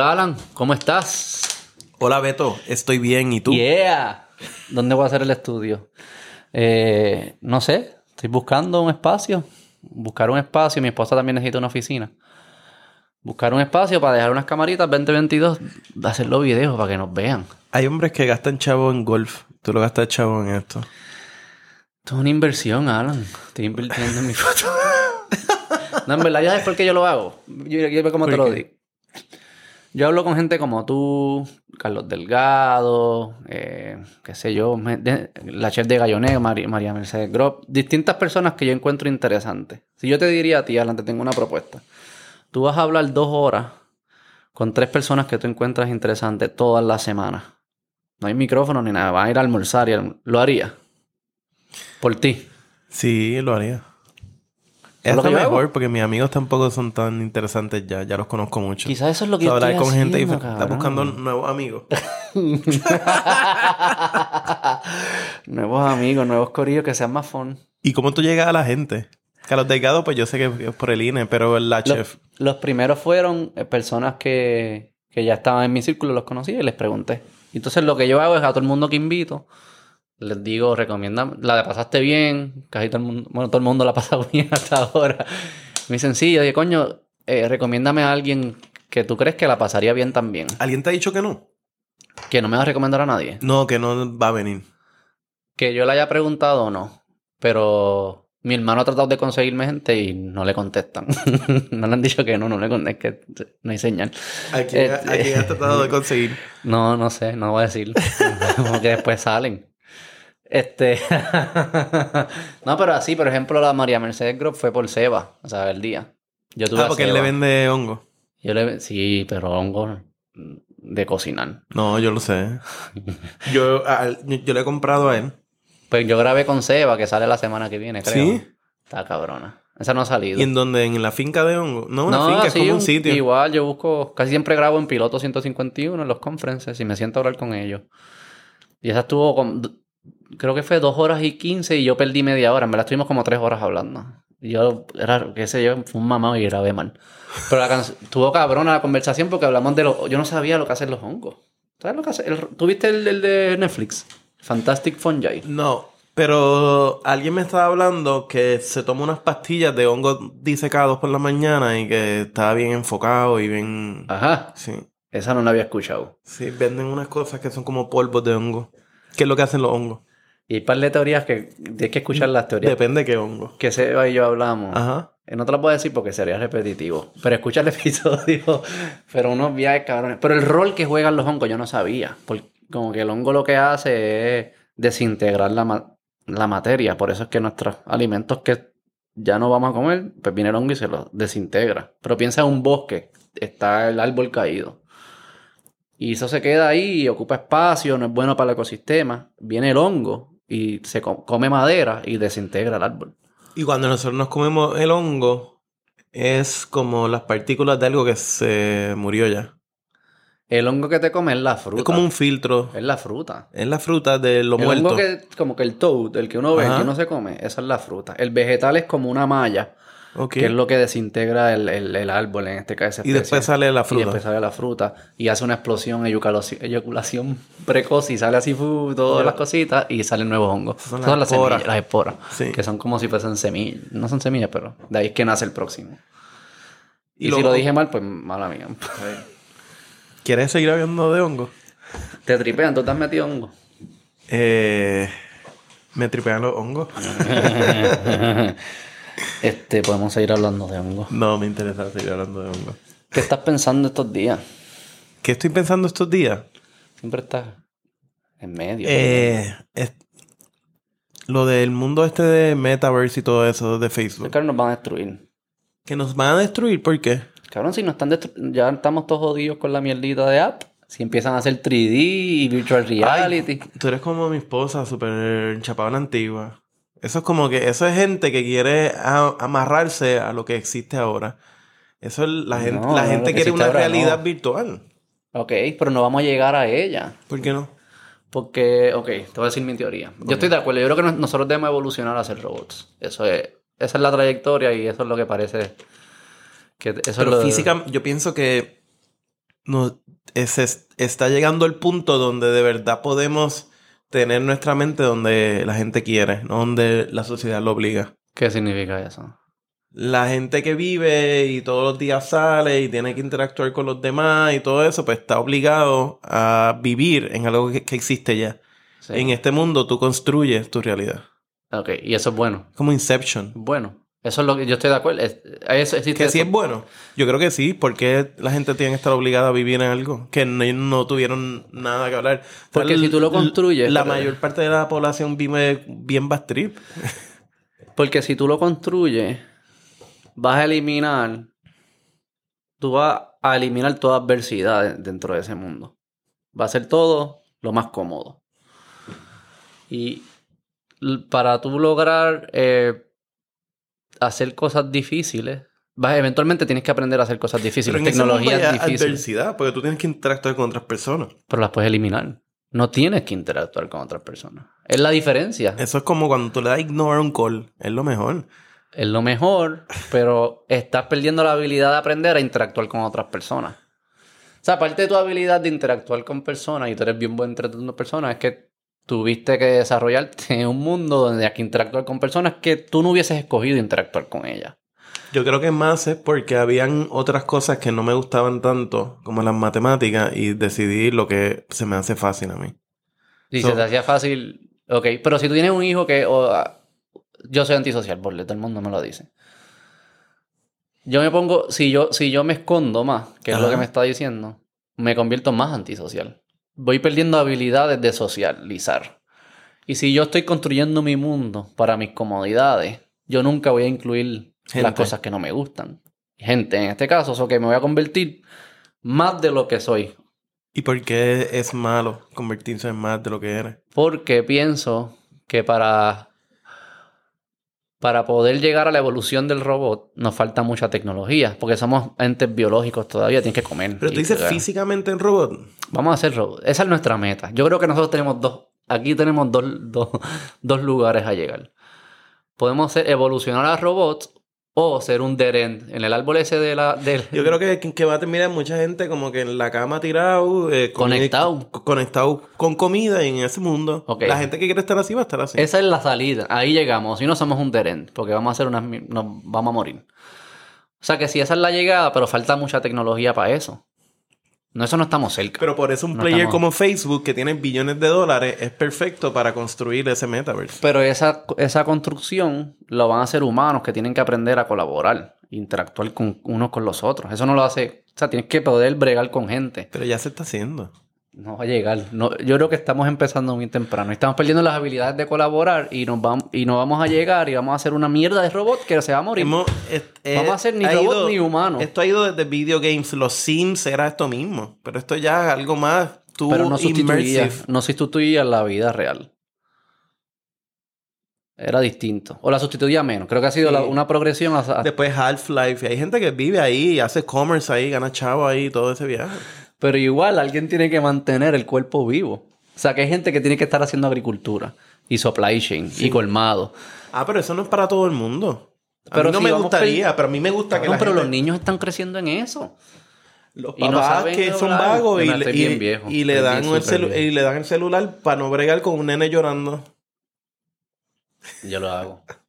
Hola Alan, ¿cómo estás? Hola Beto, estoy bien, ¿y tú? Yeah. ¿Dónde voy a hacer el estudio? Eh, no sé, estoy buscando un espacio. Buscar un espacio, mi esposa también necesita una oficina. Buscar un espacio para dejar unas camaritas 2022, hacer los videos para que nos vean. Hay hombres que gastan chavo en golf, tú lo gastas chavo en esto. Esto es una inversión, Alan. Estoy invirtiendo en mi foto. no, en verdad, ya sabes por qué yo lo hago. Yo, yo ver cómo te ¿Por lo digo. Yo hablo con gente como tú, Carlos Delgado, eh, qué sé yo, la chef de Galloneo, Mari- María Mercedes Grob, distintas personas que yo encuentro interesantes. Si yo te diría a ti, Alan, te tengo una propuesta. Tú vas a hablar dos horas con tres personas que tú encuentras interesantes todas las semanas. No hay micrófono ni nada, vas a ir a almorzar y lo haría. Por ti. Sí, lo haría. ¿Es lo lo que yo hago? mejor porque mis amigos tampoco son tan interesantes ya, ya los conozco mucho. Quizás eso es lo que O sea, yo hablar estoy con gente y haciendo, está cabrón. buscando nuevos amigos. nuevos amigos, nuevos corillos que sean más fun. ¿Y cómo tú llegas a la gente? Carlos Delgado, pues yo sé que es por el INE, pero la Los, chef. los primeros fueron eh, personas que, que ya estaban en mi círculo, los conocía y les pregunté. Entonces lo que yo hago es a todo el mundo que invito, les digo, recomienda, la pasaste bien, casi todo el mundo, bueno, todo el mundo la ha pasado bien hasta ahora. Me dicen, sí, yo digo, coño, eh, recomiéndame a alguien que tú crees que la pasaría bien también. ¿Alguien te ha dicho que no? Que no me va a recomendar a nadie. No, que no va a venir. Que yo le haya preguntado o no. Pero mi hermano ha tratado de conseguirme gente y no le contestan. no le han dicho que no, no le contestan. Es que no hay señal. ¿A quién, Este- a quién has tratado de conseguir? No, no sé, no voy a decir. Como que después salen. Este. no, pero así, por ejemplo, la María Mercedes Group fue por Seba, o sea, el día. Yo tuve Ah, porque él le vende hongo. Yo le Sí, pero hongo de cocinar. No, yo lo sé. Yo, a- yo le he comprado a él. Pues yo grabé con Seba, que sale la semana que viene, creo. ¿Sí? Está cabrona. Esa no ha salido. ¿Y en dónde? ¿En la finca de hongo? No, una No, finca, es sí, como un un- sitio. Igual, yo busco, casi siempre grabo en piloto 151 en los conferences y me siento a hablar con ellos. Y esa estuvo, con, creo que fue dos horas y 15 y yo perdí media hora. En verdad estuvimos como tres horas hablando. Y yo, era, qué sé yo, fue un mamado y grabé mal. Pero la canción, estuvo cabrona la conversación porque hablamos de los, yo no sabía lo que hacen los hongos. ¿Sabes lo que hace? El- ¿Tú viste el, el de Netflix? Fantastic Fungi. No, pero alguien me estaba hablando que se toma unas pastillas de hongos disecados por la mañana y que estaba bien enfocado y bien... Ajá, Sí, esa no la había escuchado. sí, venden unas cosas que son como polvos de hongo. ¿Qué es lo que hacen los hongos? Y hay un par de teorías que tienes que escuchar las teorías Depende de qué hongo. que Seba y yo hablamos. Ajá. Eh, No te lo puedo decir porque sería repetitivo. Pero escucha el episodio. Pero unos viajes cabrones. Pero el rol que juegan los hongos yo no sabía. Porque como que el hongo lo que hace es desintegrar la, ma- la materia. Por eso es que nuestros alimentos que ya no vamos a comer, pues viene el hongo y se los desintegra. Pero piensa en un bosque. Está el árbol caído. Y eso se queda ahí y ocupa espacio, no es bueno para el ecosistema. Viene el hongo y se co- come madera y desintegra el árbol. Y cuando nosotros nos comemos el hongo, es como las partículas de algo que se murió ya. El hongo que te come es la fruta. Es como un filtro. Es la fruta. Es la fruta de lo el muerto. hongo que, como que el toad, el que uno ve, el Ajá. que uno se come, esa es la fruta. El vegetal es como una malla, Ok. que es lo que desintegra el, el- el árbol, en este caso. Y después sale la Y fruta. después sale la fruta y hace una explosión, eyaculación precoz y sale así, fu, todas las cositas y salen nuevos hongos. Son las esporas. semillas, las esporas, Sí. que son como si fuesen semillas. No son semillas, pero de ahí es que nace el próximo. Y, Y si lo dije mal, pues mala mía. ¿Quieres seguir hablando de hongo? Te tripean, tú te has metido hongo. Eh, me tripean los hongos. Este, podemos seguir hablando de hongo. No me interesa seguir hablando de hongos. ¿Qué estás pensando estos días? ¿Qué estoy pensando estos días? Siempre estás en medio. Eh, es- lo del mundo este de Metaverse y todo eso de Facebook. Cabrón, nos van a destruir. Que nos van a destruir, ¿por qué? Cabrón, si nos están ya estamos todos jodidos con la mierdita de app. Si empiezan a hacer 3D y virtual reality. Tú eres como mi esposa, súper chapada la antigua. Eso es como que, eso es gente que quiere a- amarrarse a lo que existe ahora. Eso es la gente, No, la no, gente lo que quiere una ahora realidad no. virtual. Ok, pero no vamos a llegar a ella. ¿Por qué no? Porque, ok, te voy a decir mi teoría. Yo estoy de acuerdo. Yo creo que nos- nosotros debemos evolucionar a ser robots. Eso es, esa es la trayectoria y eso es lo que parece. Que eso es Pero lo de- física, yo pienso que no, es- está llegando el punto donde de verdad podemos tener nuestra mente donde la gente quiere, no donde la sociedad lo obliga. ¿Qué significa eso? La gente que vive y todos los días sale y tiene que interactuar con los demás y todo eso, pues está obligado a vivir en algo que, que existe ya. Sí. En este mundo tú construyes tu realidad. Ok, y eso es bueno. Como Inception. Bueno, eso es lo que yo estoy de acuerdo. Es- Que sí eso. es bueno. Yo creo que sí, porque la gente tiene que estar obligada a vivir en algo que no, no tuvieron nada que hablar. Porque si tú lo construyes, La pero- mayor parte de la población vive bien bad trip. Porque si tú lo construyes, vas a eliminar, tú vas a eliminar toda adversidad de- dentro de ese mundo. Va a ser todo lo más cómodo. Y para tú lograr eh, hacer cosas difíciles, vas, eventualmente tienes que aprender a hacer cosas difíciles, tecnologías difíciles, adversidad, porque tú tienes que interactuar con otras personas. pero las puedes eliminar. No tienes que interactuar con otras personas. Es la diferencia. Eso es como cuando tú le das a un call. Es lo mejor. es lo mejor, pero estás perdiendo la habilidad de aprender a interactuar con otras personas. O sea, aparte de tu habilidad de interactuar con personas y tú eres bien buen tratando personas, es que tuviste que desarrollarte en un mundo donde hay que interactuar con personas que tú no hubieses escogido interactuar con ellas. Yo creo que más es porque habían otras cosas que no me gustaban tanto, como las matemáticas, y decidí lo que se me hace fácil a mí. Y So- se te hacía fácil, ok, pero si tú tienes un hijo que... o, ah, yo soy antisocial, por todo el mundo me lo dice. Yo me pongo, si yo, si yo me escondo más, que es lo que me está diciendo, me convierto más antisocial. Voy perdiendo habilidades de socializar. Y si yo estoy construyendo mi mundo para mis comodidades, yo nunca voy a incluir las cosas que no me gustan. Gente, en este caso, eso que me voy a convertir más de lo que soy. ¿Y por qué es malo convertirse en más de lo que eres? Porque pienso que para, para poder llegar a la evolución del robot nos falta mucha tecnología. Porque somos entes biológicos todavía, tienes que comer. Pero tú dices físicamente en robot. Vamos a hacer robot. Esa es nuestra meta. Yo creo que nosotros tenemos dos. Aquí tenemos dos, dos, dos lugares a llegar. Podemos ser, evolucionar a robots o ser un dead end. En el árbol ese de la, del, Yo creo que, que va a terminar mucha gente como que en la cama tirado, eh, con- Conectado. co- conectado con comida y en ese mundo. La gente que quiere estar así va a estar así. Esa es la salida. Ahí llegamos. Si no somos un derent, porque vamos a hacer unas, nos vamos a morir. O sea que si esa es la llegada, pero falta mucha tecnología para eso. No, eso no estamos cerca. Pero por eso un No player estamos- como Facebook, que tiene billones de dólares, es perfecto para construir ese metaverse. Pero esa, esa construcción lo van a hacer humanos que tienen que aprender a colaborar, interactuar con unos con los otros. Eso no lo hace. O sea, tienes que poder bregar con gente. Pero ya se está haciendo. No va a llegar. No, yo creo que estamos empezando muy temprano. Estamos perdiendo las habilidades de colaborar y nos vamos, y no vamos a llegar y vamos a hacer una mierda de robot que se va a morir. Hemos- es- eh, Vamos a hacer ni robot ido- ni humano. Esto ha ido desde video games. Los Sims era esto mismo. Pero esto ya es algo más. Tú Pero no sustituía, no sustituía la vida real. Era distinto. O la sustituía menos. Creo que ha sido Sí. la- una progresión hacia- Después Half-Life. Hay gente que vive ahí, hace commerce ahí, gana chavo ahí, todo ese viaje. Pero igual alguien tiene que mantener el cuerpo vivo. O sea, que hay gente que tiene que estar haciendo agricultura y supply chain y colmado. Ah, pero eso no es para todo el mundo. A Pero mí no si me gustaría, per- pero a mí me gusta que Cabrón, la pero gente- los niños están creciendo en eso. Los y no papás saben que son vagos y, no, le- y- bien viejo. y le dan el súper celu- viejo. y le dan el celular para no bregar con un nene llorando. Yo lo hago.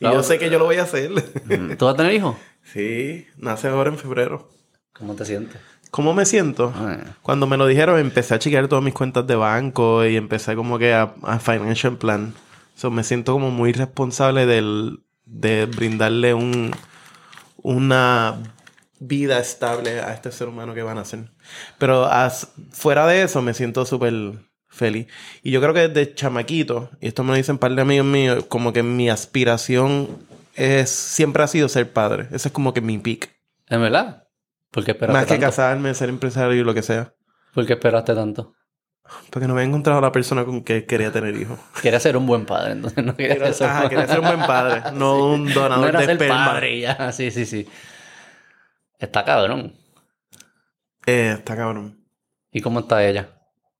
Y yo sé que yo lo voy a hacer. Mm, ¿Tú vas a tener hijos? sí, nace ahora en febrero. ¿Cómo te sientes? ¿Cómo me siento? Ah, Cuando me lo dijeron, empecé a chequear todas mis cuentas de banco y empecé como que a, a financial plan. So, me siento como muy responsable del, de brindarle un, una vida estable a este ser humano que van a hacer. Pero as- fuera de eso, me siento súper feliz. Y yo creo que desde chamaquito, y esto me lo dicen un par de amigos míos, como que mi aspiración es, siempre ha sido ser padre. Ese es como que mi peak. ¿En verdad? ¿Por qué esperaste Más que tanto? casarme, ser empresario y lo que sea. ¿Por qué esperaste tanto? Porque no había encontrado a la persona con que quería tener hijos. Quería ser un buen padre, entonces no quería ser Ajá, quería ser un buen padre, no un donador de esperma. padre y ya. Sí, sí, sí. Está cabrón. Eh, está cabrón. ¿Y cómo está ella?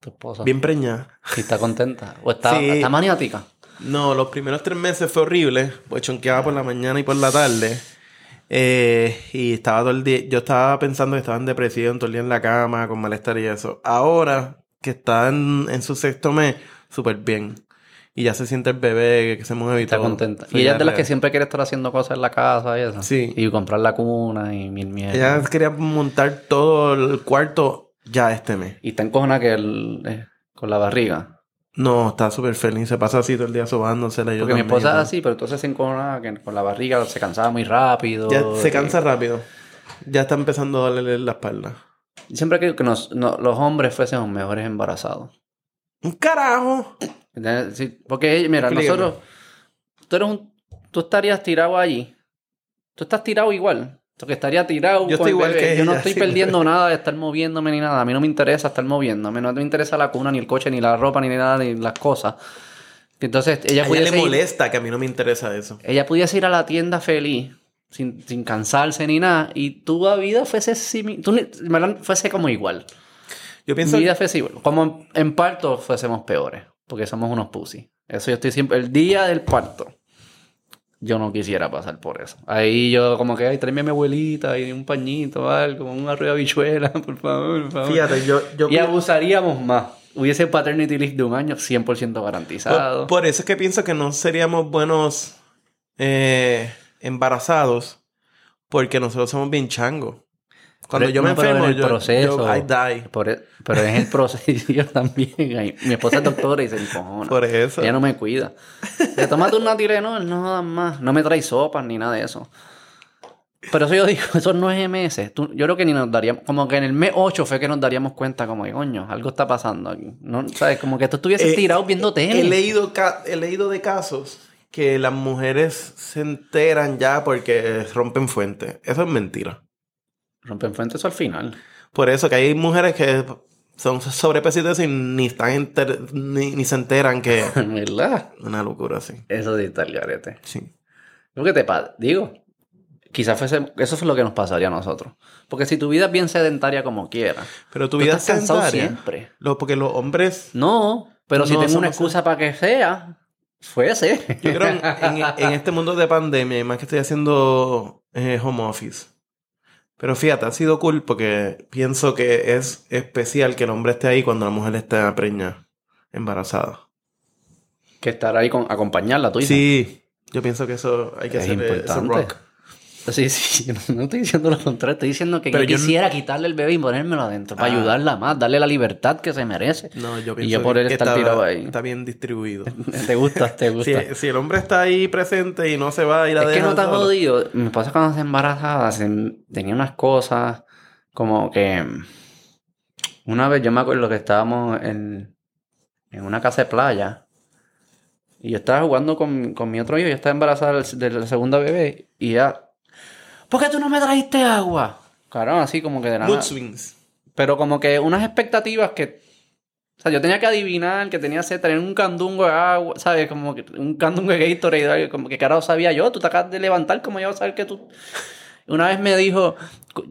Tu esposa. Bien preñada. ¿Y está contenta? ¿O está, Sí. está maniática? No, los primeros tres meses fue horrible. Pues chonqueaba por la mañana y por la tarde. Eh, y estaba todo el día, yo estaba pensando que estaba en depresión, todo el día en la cama, con malestar y eso. Ahora que está en, en su sexto mes, súper bien. Y ya se siente el bebé que se mueve y Está todo. contenta. Y ella es de las que siempre quiere estar haciendo cosas en la casa y eso. Sí. Y comprar la cuna y mil mierdas. Ella quería montar todo el cuarto ya este mes. Y está encojona que el, eh, con la barriga. No, está súper feliz. Se pasa así todo el día sobándosela. Porque mi esposa es así, pero entonces se encojona que con la barriga se cansaba muy rápido. Ya se cansa rápido. Ya está empezando a dolerle la espalda. Y Siempre creo que nos- no- los hombres fuésemos mejores embarazados. ¡Un carajo! Sí, porque, mira, Explícame. nosotros... Tú eres un... Tú estarías tirado allí. Tú estás tirado igual. Tú que estaría tirado Yo estoy igual bebé. que Yo no estoy sí. perdiendo nada de estar moviéndome ni nada. A mí no me interesa estar moviéndome. No me interesa la cuna, ni el coche, ni la ropa, ni nada, ni las cosas. Entonces, ella A ella le pudiese ir- molesta que a mí no me interesa eso. ella pudiese ir a la tienda feliz, sin, sin cansarse ni nada, y tu vida fuese, simi- tú, fuese como igual. Yo pienso... Mi vida fuese igual. Como en parto fuésemos peores, porque somos unos pussy. Eso yo estoy siempre... El día del parto, yo no quisiera pasar por eso. Ahí yo como que, ay, tráeme a mi abuelita y un pañito, algo, una rueda de bichuela, por favor, por favor. Fíjate, yo... yo y abusaríamos más. Hubiese paternity leave de un año 100% garantizado. por, por eso es que pienso que no seríamos buenos eh, embarazados porque nosotros somos bien changos. Cuando Pero- yo me no, pero en enfermo, el yo, proceso. yo- I die. Por e- pero es el proceso yo también. Mi esposa es doctora y se encojona. Por eso. Ella no me cuida. Le tómate un Tylenol, no dan más. No me trae sopas ni nada de eso. Pero eso yo digo, esos nueve meses, tú- yo creo que ni nos daríamos, como que en el mes 8 fue que nos daríamos cuenta como coño, algo está pasando aquí. No, ¿Sabes? Como que tú estuvieses Eh, tirado viendo tele. He leído, he leído de casos que las mujeres se enteran ya porque rompen fuente. Eso es mentira. Rompen fuente eso al final. Por eso que hay mujeres que son sobrepesitas y ni están ni, ni se enteran que ¿Verdad? una locura así. Eso sí está el garete. Sí. Lo que te pasa, digo, quizás fuese, eso fue lo que nos pasaría a nosotros. Porque si tu vida es bien sedentaria como quiera, Pero tu vida es sedentaria. siempre. Lo, porque los hombres, No, pero si No, tengo eso una excusa para que sea, fuese. yo creo en, en- en este mundo de pandemia, y más que estoy haciendo eh, home office. Pero fíjate, ha sido cool porque pienso que es especial que el hombre esté ahí cuando la mujer esté preñada, embarazada. que estar ahí con acompañarla, tú dices. Sí, yo pienso que eso hay que Es hacer eh, importante. rock. Sí, sí, no, no estoy diciendo lo contrario, estoy diciendo que Pero yo yo no- quisiera quitarle el bebé y ponérmelo adentro, para Ah. ayudarla más, darle la libertad que se merece. No, yo Y pienso yo por él que estar está, tirado ahí. está bien distribuido. Te gusta, te gusta. si, si el hombre está ahí presente y no se va a ir a Es que no te has solo. jodido. Mi esposa cuando se embarazaba se- tenía unas cosas como que... Una vez yo me acuerdo que estábamos en, en una casa de playa y yo estaba jugando con, con mi otro hijo, yo estaba embarazada del- de la segunda bebé y ella... ¿Por qué tú no me trajiste agua? Claro, así como que de nada. Mood swings. Pero como que unas expectativas que... O sea, yo tenía que adivinar que tenía sed, tener un candungo de agua, ¿sabes? Como que un candungo de Gatorade, como que carajo sabía yo, tú te acabas de levantar, como yo voy a saber que tú... Una vez me dijo,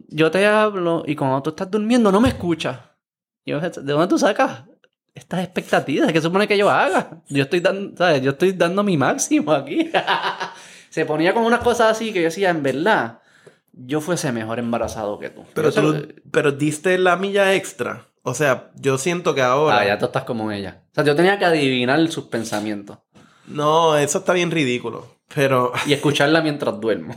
yo te hablo y cuando tú estás durmiendo no me escuchas. Y yo, ¿de dónde tú sacas estas expectativas? ¿Qué supone que yo haga? Yo estoy dando, ¿sabes? Yo estoy dando mi máximo aquí. Se ponía como unas cosas así que yo decía, en verdad, yo fuese mejor embarazado que tú. Pero tú, pero diste la milla extra. O sea, yo siento que ahora. Ah, ya tú estás como ella. O sea, yo tenía que adivinar sus pensamientos No, eso está bien ridículo. Pero y escucharla mientras duermo.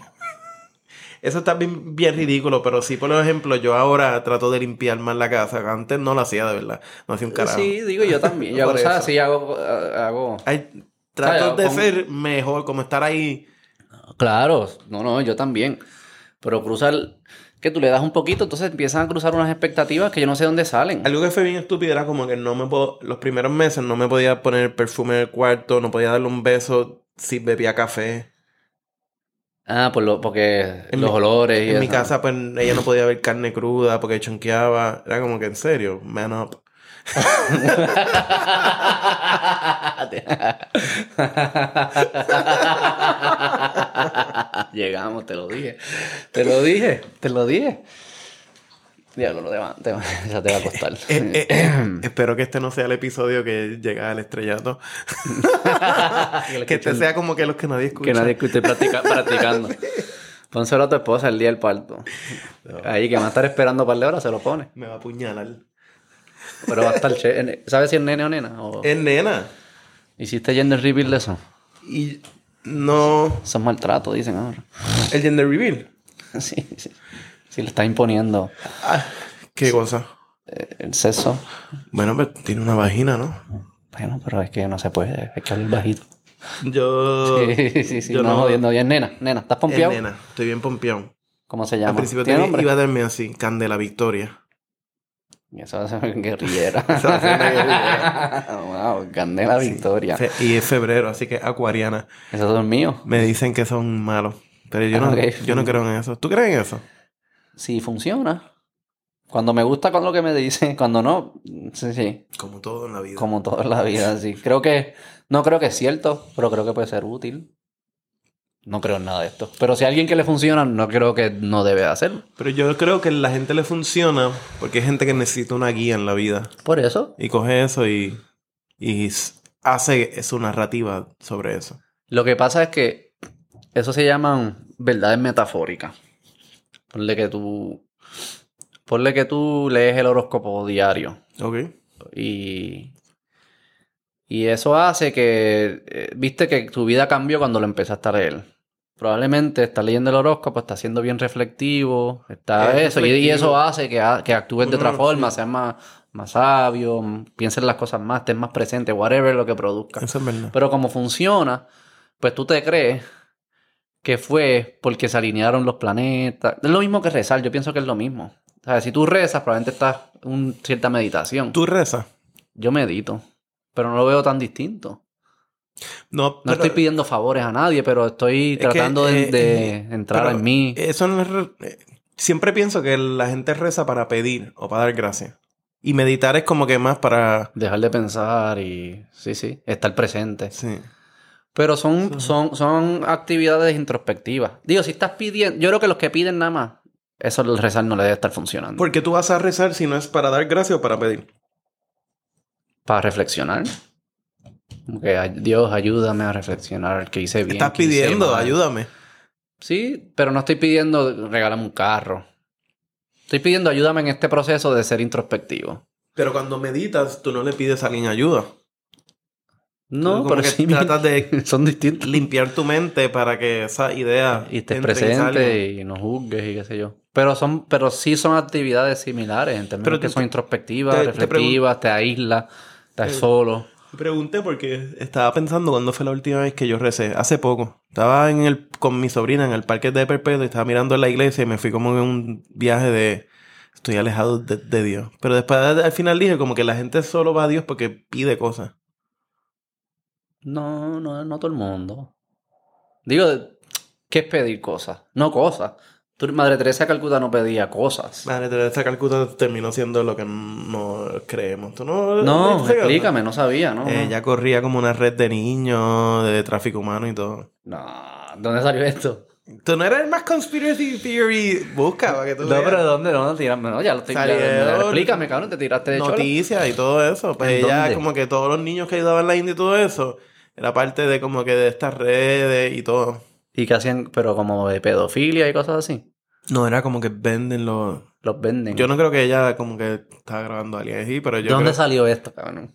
eso está bien, bien ridículo. Pero sí, por ejemplo, yo ahora trato de limpiar más la casa. Antes no lo hacía de verdad. No hacía un carajo. Sí, digo yo también. Yo hago, ¿sabes? Sí, hago, hago... Ay, trato ¿Sabes? de Con- ser mejor, como estar ahí. Claro, no, no, yo también. Pero cruzar, que tú le das un poquito, entonces empiezan a cruzar unas expectativas que yo no sé dónde salen. Algo que fue bien estúpido era como que no me puedo. Los primeros meses no me podía poner perfume en el cuarto, no podía darle un beso si bebía café. Ah, por lo, porque En los mi- olores y En mi casa, pues ella no podía ver carne cruda porque chonqueaba. Era como que en serio, man up. Llegamos, te lo dije. Te lo dije, te lo dije. Diablo, lo demás, te, ya te va a costar. Eh, eh, eh, espero que este no sea el episodio que llega al estrellato. que este sea como que los que nadie escucha. que nadie esté practica- practicando. Pónselo a tu esposa el día del parto. Ahí que va a estar esperando un par de horas, se lo pone. Me va a apuñalar. Pero va a estar chévere. ¿Sabes si es nene o nena? O... Es nena. ¿Hiciste gender reveal de eso? Y no. Son maltrato, dicen ahora. El gender reveal. sí, sí. Sí, le está imponiendo Ah, ¿Qué cosa? eh, el sexo. Bueno, pues tiene una vagina, ¿no? Bueno, pero es que no se puede. Hay que hablar bajito. Yo. Sí, sí, sí. yo no, jodiendo. Bien, nena. Nena, ¿estás Es pompeado? nena. Estoy bien pompeado. ¿Cómo se Al llama? principio ¿Tiene nombre? iba a darme así, Candela Victoria. Eso va a ser guerrillera. Eso va a ser una guerrillera. wow, Candela Victoria. Fe- Y es febrero, así que acuariana. Esos son míos. Me dicen que son malos. Pero yo no, yo no creo en eso. ¿Tú crees en eso? Sí, funciona. Cuando me gusta con lo que me dicen, cuando no, sí, sí. Como todo en la vida. Como toda la vida, sí. Creo que, no creo que es cierto, pero creo que puede ser útil. No creo en nada de esto. Pero si a alguien que le funciona, no creo que no debe hacerlo. Pero yo creo que a la gente le funciona porque hay gente que necesita una guía en la vida. Por eso. Y coge eso y, y hace su narrativa sobre eso. Lo que pasa es que eso se llaman verdades metafóricas. Ponle que tú. Ponle que tú lees el horóscopo diario. ¿Ok? Y. Y eso hace que. eh, Viste que tu vida cambió cuando lo empezaste a leer. Probablemente estás leyendo el horóscopo, estás siendo bien reflectivo, está Es eso, y, eso hace que, actúes de otra forma, sí. seas más, más sabio, pienses las cosas más, estés más presente, whatever lo que produzca. Eso es verdad. Pero como funciona, pues tú te crees que fue porque se alinearon los planetas. Es lo mismo que rezar, yo pienso que es lo mismo. O sea, si tú rezas, probablemente estás en cierta meditación. ¿Tú rezas? Yo medito, pero no lo veo tan distinto. No, No estoy pidiendo favores a nadie, pero estoy Es tratando de, eh, de eh, entrar en mí. Eso no es... re- eh, Siempre pienso que la gente reza para pedir o para dar gracias. Y meditar es como que más para... Dejar de pensar y... Sí, sí, estar presente. Sí. Pero son, son, son actividades introspectivas. Digo, si estás pidiendo... Yo creo que los que piden nada más, eso el rezar no le debe estar funcionando. Porque tú vas a rezar si no es para dar gracias o para pedir. Para reflexionar. Como que "Ay, Dios, ayúdame a reflexionar que hice bien. Estás que pidiendo, mal". ayúdame. Sí, pero no estoy pidiendo regálame un carro. Estoy pidiendo ayúdame en este proceso de ser introspectivo. Pero cuando meditas, tú no le pides a alguien ayuda. No, pero que sí tratas de son distintos. limpiar tu mente para que esa idea Y estés presente y no juzgues y qué sé yo. Pero son, pero sí son actividades similares en términos Pero que te- son introspectivas, te- te reflexivas, te, aíslas, estás Eh, solo. Pregunté porque estaba pensando cuándo fue la última vez que yo recé. Hace poco. Estaba en el, con mi sobrina en el parque de Perpetuo y estaba mirando la iglesia y me fui como en un viaje de... Estoy alejado de, de Dios. Pero después al final dije como que la gente solo va a Dios porque pide cosas. No, no, no todo el mundo. Digo, ¿qué es pedir cosas? No cosas. Madre Teresa de Calcuta no pedía cosas. Madre Teresa de Calcuta terminó siendo lo que no creemos. ¿Tú no? No, explícame, no sabía, ¿no? Ella corría como una red de niños, de tráfico humano y todo. No, ¿dónde salió esto? Tú no eres el más conspiracy theory. Busca para que tú No, veas. pero ¿dónde? ¿Dónde tirarme? No, ya lo estoy Salieron Explícame, cabrón, te tiraste de chola. noticias y todo eso. Pues ¿En ella, dónde? como que todos los niños que ayudaban en la India y todo eso, era parte de como que de estas redes y todo. Y que hacían, pero como de pedofilia y cosas así. No, era como que venden los... Los venden. Yo no creo que ella como que estaba grabando a alguien así, pero ¿De yo dónde creo... salió esto, cabrón?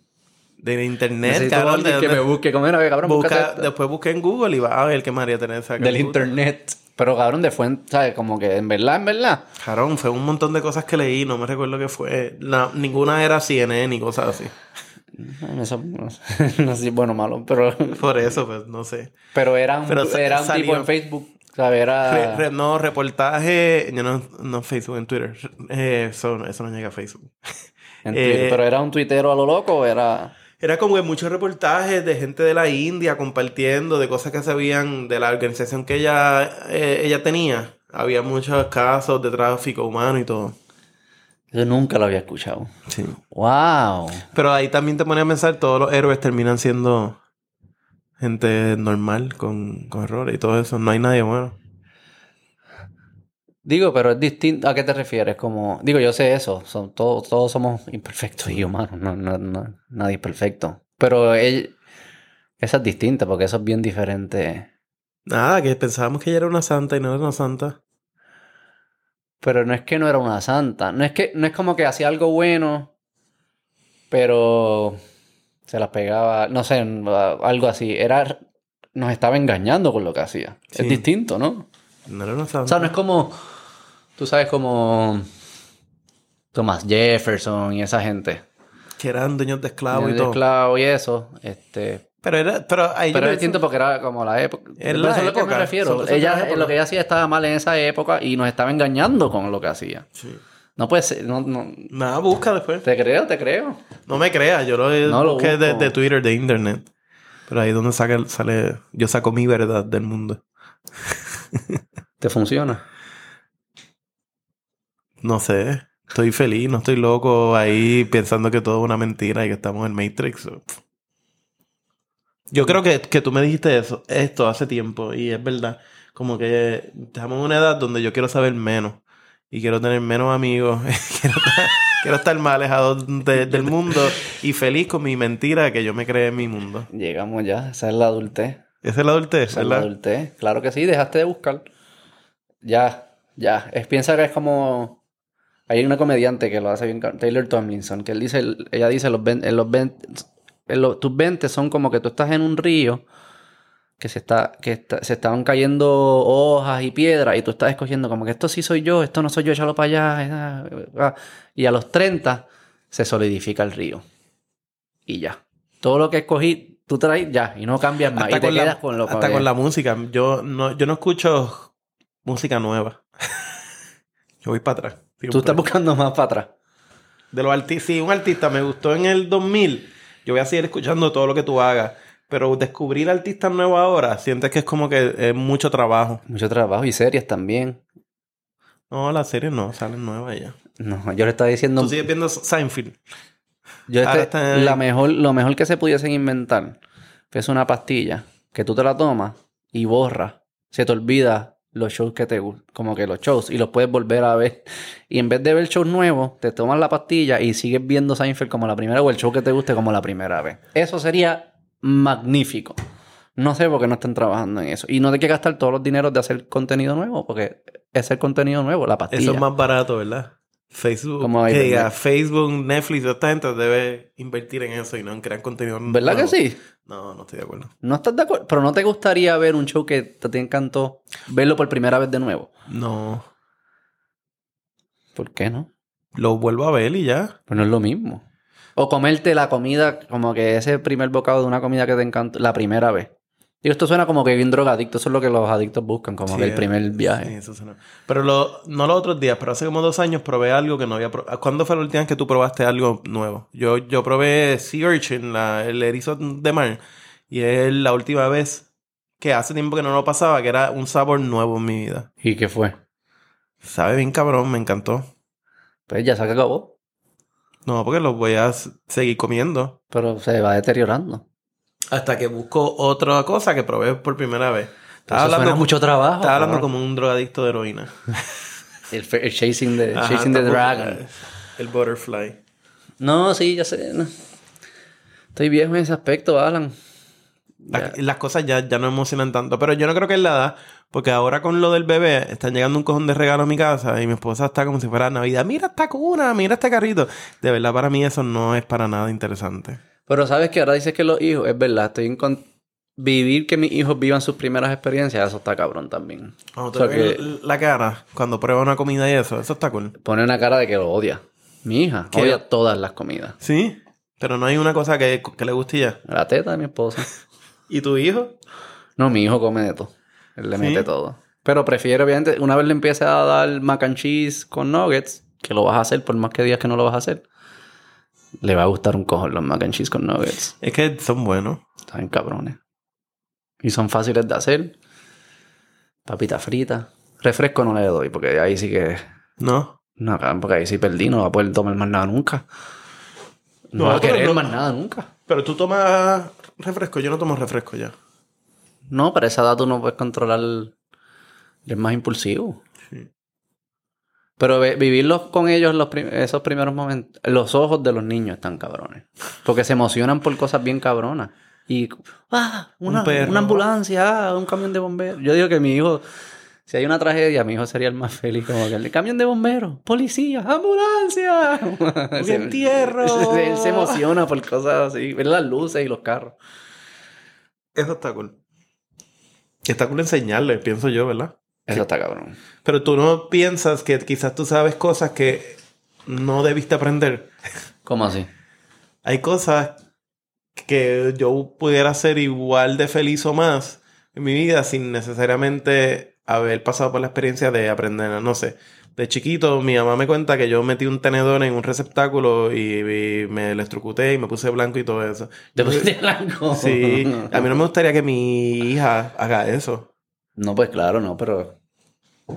De internet, Necesito cabrón. de que me dónde- busque. ¿Cómo era, cabrón? Busca, Búscate esto. después busqué en Google y va a ver que María Teresa Del internet. Pero cabrón, de fuente, ¿sabes? Como que en verdad, en verdad. Jarón, fue un montón de cosas que leí, no me recuerdo qué fue. La- ninguna era CNN ni cosas así. Eso, no sé, no sé si es bueno o malo, pero, Por eso, pues, no sé. pero era un, Pero era un tipo en Facebook. ¿sabes? Era. Re- re- no, reportaje, yo no, no Facebook, en Twitter. Eh, eso, eso no llega a Facebook. en Twitter, eh, pero era un tuitero a lo loco o era. Era como que muchos reportajes de gente de la India compartiendo de cosas que sabían de la organización que ella, eh, ella tenía. Había muchos casos de tráfico humano y todo. Yo nunca lo había escuchado. Sí. ¡Wow! Pero ahí también te ponía a pensar, todos los héroes terminan siendo gente normal, con, con errores y todo eso. No hay nadie bueno. Digo, pero es distinto. ¿A qué te refieres? Como, digo, yo sé eso. Son, todos, todos somos imperfectos y humanos. No, no, no- nadie es perfecto. Pero él, esa es distinta porque eso es bien diferente. Nada, que pensábamos que ella era una santa y no era una santa. Pero no es que no era una santa. No es que, no es como que hacía algo bueno, pero se las pegaba, no sé, algo así. Era, nos estaba engañando con lo que hacía. Sí. Es distinto, ¿no? No era una O santa. sea, no es como, tú sabes, como Thomas Jefferson y esa gente. Que eran dueños de esclavos y de todo. esclavos y eso. Este, Pero era, pero ahí pero es distinto porque era como la época. Es la eso es lo que me época, refiero. Ella, lo que ella hacía estaba mal en esa época y nos estaba engañando con lo que hacía. Sí. No puede ser, no, no. Nada, busca después. Te creo, te creo. No me creas, yo lo, No busqué de, de Twitter, de internet. Pero ahí es donde saca- sale, yo saco mi verdad del mundo. ¿Te funciona? No sé, estoy feliz, no estoy loco ahí pensando que todo es una mentira y que estamos en Matrix. Yo creo que, que tú me dijiste eso, esto hace tiempo y es verdad. Como que estamos en una edad donde yo quiero saber menos y quiero tener menos amigos, quiero, estar, quiero estar más alejado de- del mundo y feliz con mi mentira que yo me creé en mi mundo. Llegamos ya, esa es la adultez. Esa es la adultez, Esa es la adultez. Claro que sí, dejaste de buscar. Ya, ya. Es, piensa que es como. Hay una comediante que lo hace bien, Taylor Tomlinson, que él dice, ella dice, los ven- en los ven- los- tus 20 son como que tú estás en un río que se está, que está- se estaban cayendo hojas y piedras y tú estás escogiendo como que esto sí soy yo, esto no soy yo, échalo para allá. Y a los 30 se solidifica el río. Y ya. Todo lo que escogí, tú traes ya y no cambias más. Hasta, y te con quedas la, con lo hasta que- con la música. Yo no, yo no escucho música nueva. yo voy para atrás. Tú estás buscando más para atrás. De los artistas, si un artista me gustó en el 2000, yo voy a seguir escuchando todo lo que tú hagas. Pero descubrir artistas nuevos ahora, sientes que es como que es mucho trabajo. Mucho trabajo y series también. No, las series no, salen nuevas ya. No, yo le estaba diciendo. Tú sigues viendo Seinfeld. yo este- está en- la mejor, lo mejor que se pudiesen inventar es una pastilla que tú te la tomas y borras. Se te olvida los shows que te gustan, como que los shows, y los puedes volver a ver. Y en vez de ver shows nuevos, te tomas la pastilla y sigues viendo Seinfeld como la primera o el show que te guste como la primera vez. Eso sería magnífico. No sé por qué no están trabajando en eso. Y no hay que gastar todos los dineros de hacer contenido nuevo, porque es el contenido nuevo, la pastilla. Eso es más barato, ¿verdad? Facebook. Como que diga, Facebook, Netflix, esta gente debe invertir en eso y no en crear contenido. ¿Verdad que sí? No, no estoy de acuerdo. No estás de acuerdo. Pero no te gustaría ver un show que te encantó, verlo por primera vez de nuevo. No. ¿Por qué no? Lo vuelvo a ver y ya. Pues no es lo mismo. O comerte la comida, como que ese primer bocado de una comida que te encantó la primera vez. Digo, esto suena como que bien drogadicto. Eso es lo que los adictos buscan, como Sí, que el primer sí, viaje. eso suena. Pero lo, no los otros días, pero hace como dos años probé algo que no había probado. ¿Cuándo fue la última vez que tú probaste algo nuevo? Yo, yo probé Sea Urchin, la- el erizo de mar. Y es la última vez que hace tiempo que no lo pasaba, que era un sabor nuevo en mi vida. ¿Y qué fue? Sabe bien cabrón, me encantó. Pues ya se acabó. No, porque los voy a seguir comiendo. Pero se va deteriorando. Hasta que busco otra cosa que probé por primera vez. Estaba hablando, suena mucho trabajo. estaba hablando como un drogadicto de heroína. El, chasing the, Ajá, chasing the dragon. El butterfly. No, sí, ya sé. no. Estoy viejo en ese aspecto, Alan. La- las cosas ya, ya no emocionan tanto. Pero yo no creo que es la edad. Porque ahora con lo del bebé, están llegando un cojón de regalos a mi casa y mi esposa está como si fuera Navidad. Mira esta cuna, mira este carrito. De verdad, para mí eso no es para nada interesante. Pero sabes que ahora dices que los hijos, es verdad, estoy en con- vivir que mis hijos vivan sus primeras experiencias, eso está cabrón también. Cuando O te sea ven que la cara, cuando prueba una comida y eso, eso está cool. pone una cara de que lo odia. Mi hija ¿Qué? odia todas las comidas. Sí, pero no hay una cosa que, que le guste ya. La teta de mi esposa. ¿Y tu hijo? No, mi hijo come de todo. Él le ¿Sí? mete todo. Pero prefiere, obviamente, una vez le empiece a dar mac and cheese con nuggets, que lo vas a hacer por más que digas que no lo vas a hacer, le va a gustar un cojón los mac and cheese con nuggets. Es que son buenos. Están cabrones. Y son fáciles de hacer. Papita frita. Refresco no le doy, porque ahí sí que. ¿No? No, porque ahí sí perdí, no va a poder tomar más nada nunca. No, No, va a querer no- más nada nunca. Pero tú tomas refresco, yo no tomo refresco ya. No, para esa edad tú no puedes controlar. Es más impulsivo. Pero vivirlos con ellos los prim- esos primeros momentos. Los ojos de los niños están cabrones. Porque se emocionan por cosas bien cabronas. Y, ah, una, Un una ambulancia, ah, un camión de bomberos. Yo digo que mi hijo, si hay una tragedia, mi hijo sería el más feliz. Como que el camión de bomberos, policía, ambulancia. ¡Un entierro! Él se emociona por cosas así, ver las luces y los carros. Eso está cool. Está cool enseñarle, pienso yo, ¿verdad? Eso está cabrón. Pero tú no piensas que quizás tú sabes cosas que no debiste aprender. ¿Cómo así? Hay cosas que yo pudiera ser igual de feliz o más en mi vida sin necesariamente haber pasado por la experiencia de aprender, no sé. De chiquito, mi mamá me cuenta que yo metí un tenedor en un receptáculo y, y me electrocuté y me puse blanco y todo eso. Después de blanco. Sí, a mí no me gustaría que mi hija haga eso. No, pues claro, no, pero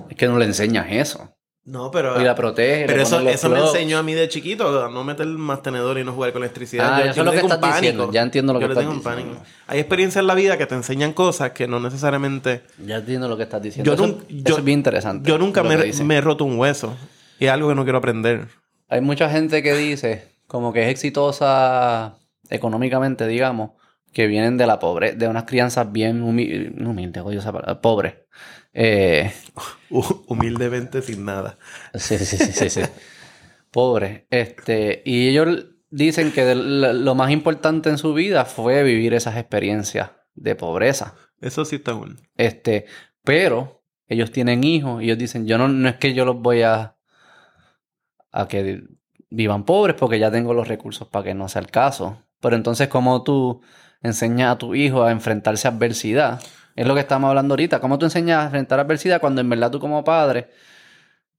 es que no le enseñas eso. No, pero... Y la protege. Pero eso, eso me enseñó a mí de chiquito, a no meter más tenedor y no jugar con electricidad. Ah, yo, eso yo es lo que estás diciendo. Ya entiendo lo Yo que le estás tengo un diciendo. pánico. Hay experiencias en la vida que te enseñan cosas que no necesariamente... Ya entiendo lo que estás diciendo. Yo, eso, es bien interesante. Yo nunca me he roto un hueso. Y es algo que no quiero aprender. Hay mucha gente que dice, como que es exitosa económicamente, digamos, que vienen de la pobreza, de unas crianzas bien humildes, odio esa palabra, pobres. Eh, Hu- Humildemente sin nada. sí, sí, sí, sí, sí. Pobres. Este, y ellos dicen que lo más importante en su vida fue vivir esas experiencias de pobreza. Eso sí está bueno. Este, pero ellos tienen hijos y ellos dicen, yo no, no es que yo los voy a, a que vivan pobres porque ya tengo los recursos para que no sea el caso. Pero entonces, ¿cómo tú enseñas a tu hijo a enfrentarse a adversidad? Es lo que estamos hablando ahorita. ¿Cómo tú enseñas a enfrentar adversidad cuando en verdad tú como padre,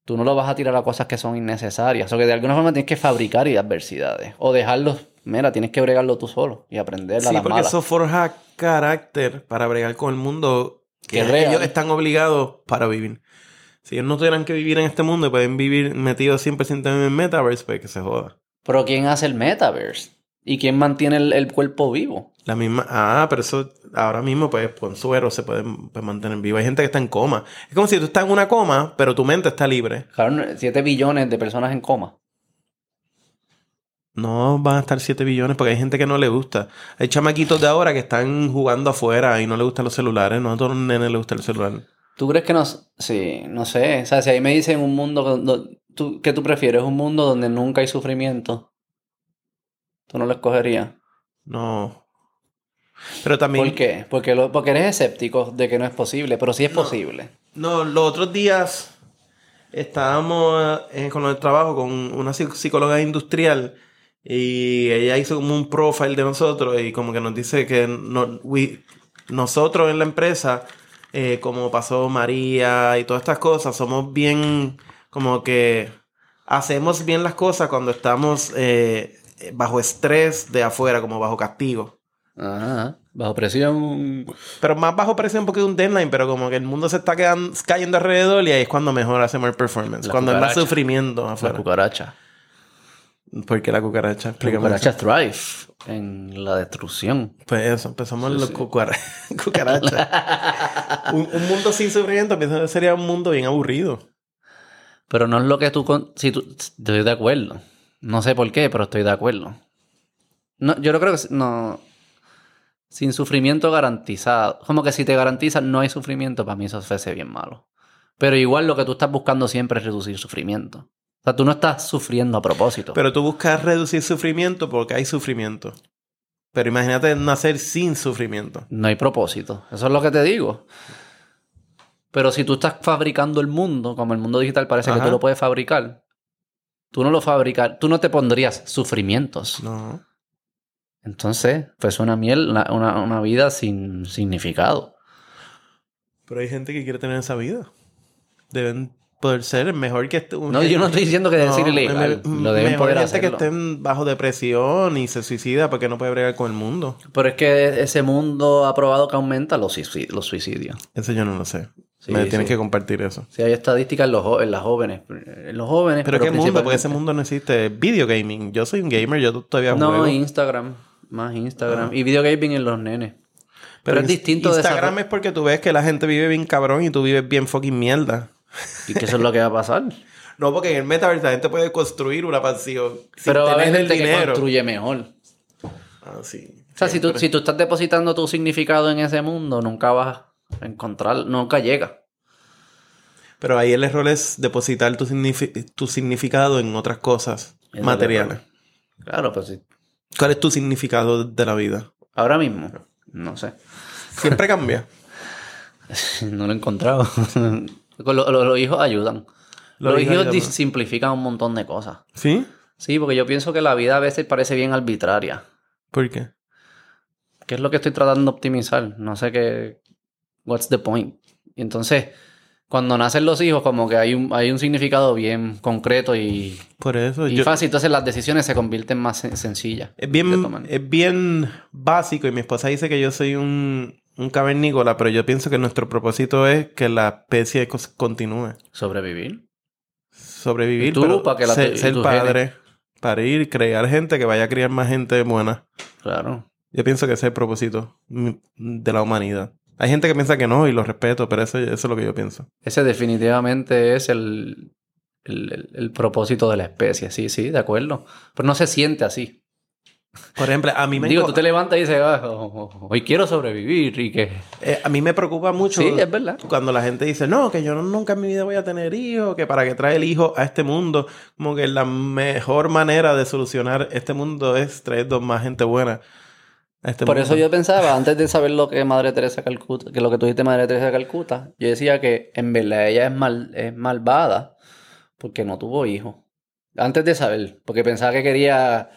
tú no lo vas a tirar a cosas que son innecesarias? O que de alguna forma tienes que fabricar y adversidades. O dejarlos, mira, tienes que bregarlo tú solo y aprender a Sí, las porque malas. eso forja carácter para bregar con el mundo que es ellos están obligados para vivir. Si ellos no tuvieran que vivir en este mundo y pueden vivir metidos 100% en el metaverse, pues que se joda. Pero ¿quién hace el metaverse? ¿Y quién mantiene el, el cuerpo vivo? La misma, ah, pero eso ahora mismo, pues, con suero se puede pues, mantener vivo. Hay gente que está en coma. Es como si tú estás en una coma, pero tu mente está libre. Claro, 7 billones de personas en coma. No van a estar 7 billones porque hay gente que no le gusta. Hay chamaquitos de ahora que están jugando afuera y no les gustan los celulares. No a todos los nenes les gusta el celular. ¿Tú crees que no? Sí, no sé. O sea, si ahí me dicen un mundo... ¿tú, ¿Qué tú prefieres? ¿Un mundo donde nunca hay sufrimiento? ¿Tú no lo escogerías? No. Pero también... ¿Por qué? Porque, lo- porque eres escéptico de que no es posible, pero sí es No. posible. No, los otros días estábamos eh, con el trabajo con una psic- psicóloga industrial y ella hizo como un profile de nosotros y como que nos dice que no- we- nosotros en la empresa, eh, como pasó María y todas estas cosas, somos bien como que hacemos bien las cosas cuando estamos eh, bajo estrés de afuera, como bajo castigo. Ajá. Bajo presión. Pero más bajo presión porque es un deadline, pero como que el mundo se está quedan- cayendo alrededor y ahí es cuando mejor hacemos el performance. La cuando hay más sufrimiento La afuera. cucaracha. Porque la cucaracha, La explícame eso. cucaracha thrive en la destrucción. Pues eso, empezamos Sí, los sí. cucara- cucarachas. un, un mundo sin sufrimiento sería un mundo bien aburrido. Pero no es lo que tú... con- Si tú estoy de acuerdo. No sé por qué, pero estoy de acuerdo. No, yo no creo que... No... Sin sufrimiento garantizado. Como que si te garantizan no hay sufrimiento, para mí eso fuese bien malo. Pero igual lo que tú estás buscando siempre es reducir sufrimiento. O sea, tú no estás sufriendo a propósito. Pero tú buscas reducir sufrimiento porque hay sufrimiento. Pero imagínate nacer sin sufrimiento. No hay propósito. Eso es lo que te digo. Pero si tú estás fabricando el mundo, como el mundo digital parece que tú lo puedes fabricar, tú no lo fabricas, tú no te pondrías sufrimientos. No. Entonces, pues una miel, una, una- una vida sin significado. Pero hay gente que quiere tener esa vida. Deben poder ser mejor que este. un- No, yo no estoy diciendo que No, ilegal. me- Lo deben poder gente hacerlo. que estén bajo depresión y se suicida porque no puede bregar con el mundo. Pero es que ese mundo ha probado que aumenta los, los suicidios. Eso yo no lo sé. Sí, Me tienes sí. que compartir eso. Si hay estadísticas en los, en las jóvenes. En los jóvenes. Pero, ¿qué mundo? Porque ese mundo no existe. Video gaming. Yo soy un gamer, yo todavía No, juego. Instagram. Más Instagram. Y video gaming en los nenes. Pero, es distinto de Instagram es porque tú ves que la gente vive bien cabrón y tú vives bien fucking mierda. Y que eso es lo que va a pasar. No, porque en el metaverse la gente puede construir una pasión sin Pero va a tener el gente que dinero. construye mejor. Ah, sí. O sea, si tú, si tú estás depositando tu significado en ese mundo, nunca vas a encontrar, nunca llega. Pero ahí el error es depositar tu, signifi- tu significado en otras cosas es materiales. Claro, pues sí. ¿Cuál es tu significado de la vida? Ahora mismo, no sé. Siempre cambia. No lo he encontrado. Con lo- lo- los hijos ayudan. Los Los, hijos hijos simplifican un montón de cosas. ¿Sí? Sí, porque yo pienso que la vida a veces parece bien arbitraria. ¿Por qué? ¿Qué es lo que estoy tratando de optimizar? No sé qué. What's the point? Y entonces, cuando nacen los hijos, como que hay un, hay un significado bien concreto y, Por eso. y yo- fácil. Entonces las decisiones se convierten más sen- sencillas. es, bien, es bien básico y mi esposa dice que yo soy un, un cavernícola, pero yo pienso que nuestro propósito es que la especie continúe. Sobrevivir. Sobrevivir, Y tú, pero para que la- ser, ser padre, parir, crear gente que vaya a criar más gente buena. Claro. Yo pienso que ese es el propósito mm, de la humanidad. Hay gente que piensa que no y lo respeto, pero eso, eso es lo que yo pienso. Ese definitivamente es el, el, propósito de la especie. Sí, sí, de acuerdo. Pero no se siente así. Por ejemplo, a mí me, Digo, tú te levantas y dices, "Ah, oh, oh, hoy quiero sobrevivir y que... eh, a mí me preocupa mucho Sí, es verdad. cuando la gente dice, no, que yo nunca en mi vida voy a tener hijos, que para que trae el hijo a este mundo, como que la mejor manera de solucionar este mundo es traer dos más gente buena este Por eso yo pensaba, antes de saber lo que Madre Teresa Calcuta, que lo que tú dijiste Madre Teresa Calcuta, yo decía que en verdad ella es, mal, es malvada porque no tuvo hijos. Antes de saber, porque pensaba que quería,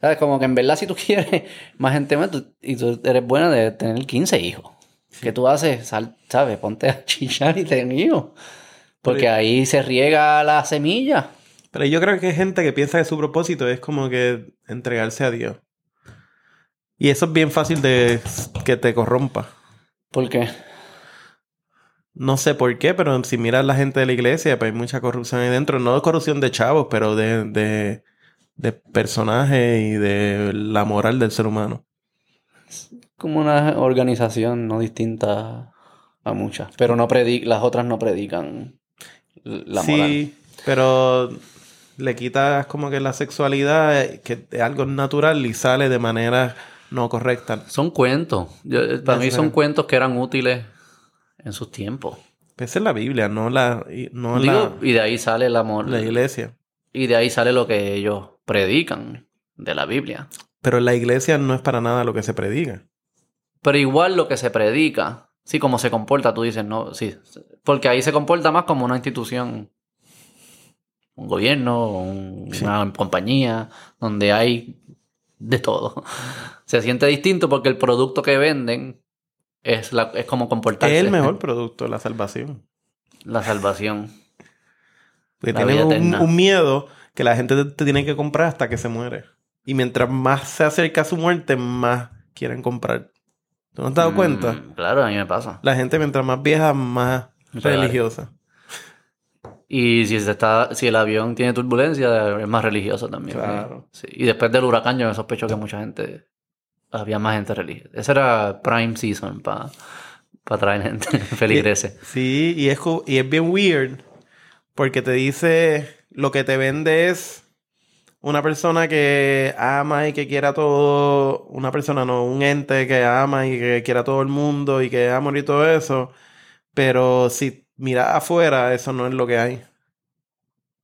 ¿sabes? Como que en verdad si tú quieres más gente más tú- y tú eres buena de tener 15 hijos. ¿Qué tú haces? Sal- ¿Sabes? Ponte a chillar y ten hijos. Porque Pero- ahí se riega la semilla. Pero yo creo que hay gente que piensa que su propósito es como que entregarse a Dios. Y eso es bien fácil de que te corrompa. ¿Por qué? No sé por qué, pero si miras la gente de la iglesia, pues hay mucha corrupción ahí dentro. No corrupción de chavos, pero de, de, de personajes y de la moral del ser humano. Como una organización no distinta a muchas. Pero no predi- las otras no predican la moral. sí, pero le quitas como que la sexualidad, que es algo natural y sale de manera no correcta. Son cuentos. Yo- eh, para mí son cuentos que eran útiles en sus tiempos. Esa es la Biblia, no la, y- no Digo, y de ahí sale el amor. la, la iglesia. Y de ahí sale lo que ellos predican de la Biblia. Pero la iglesia no es para nada lo que se predica. Pero igual lo que se predica, sí, como se comporta, tú dices, no, sí. Porque ahí se comporta más como una institución, un gobierno, un- Sí. una compañía, donde hay de todo. Se siente distinto porque el producto que venden es, la, es como comportarse. Es el mejor producto, la salvación. La salvación. Porque La tienen un, miedo que la gente te, te tiene que comprar hasta que se muere. Y mientras más se acerca a su muerte, más quieren comprar. ¿Tú no has dado Mm, cuenta? Claro, a mí me pasa. La gente mientras más vieja, más Real. religiosa. Y si se está, si el avión tiene turbulencia, es más religioso también. Claro. Sí. Y después del huracán yo me sospecho que mucha gente, había más gente religiosa. Ese era prime season para traer gente feligrese. Sí, y es, y es bien weird. Porque te dice, lo que te vende es una persona que ama y que quiera todo, una persona no, un ente que ama y que quiera todo el mundo y que ama y todo eso. Pero si miras afuera, eso no es lo que hay.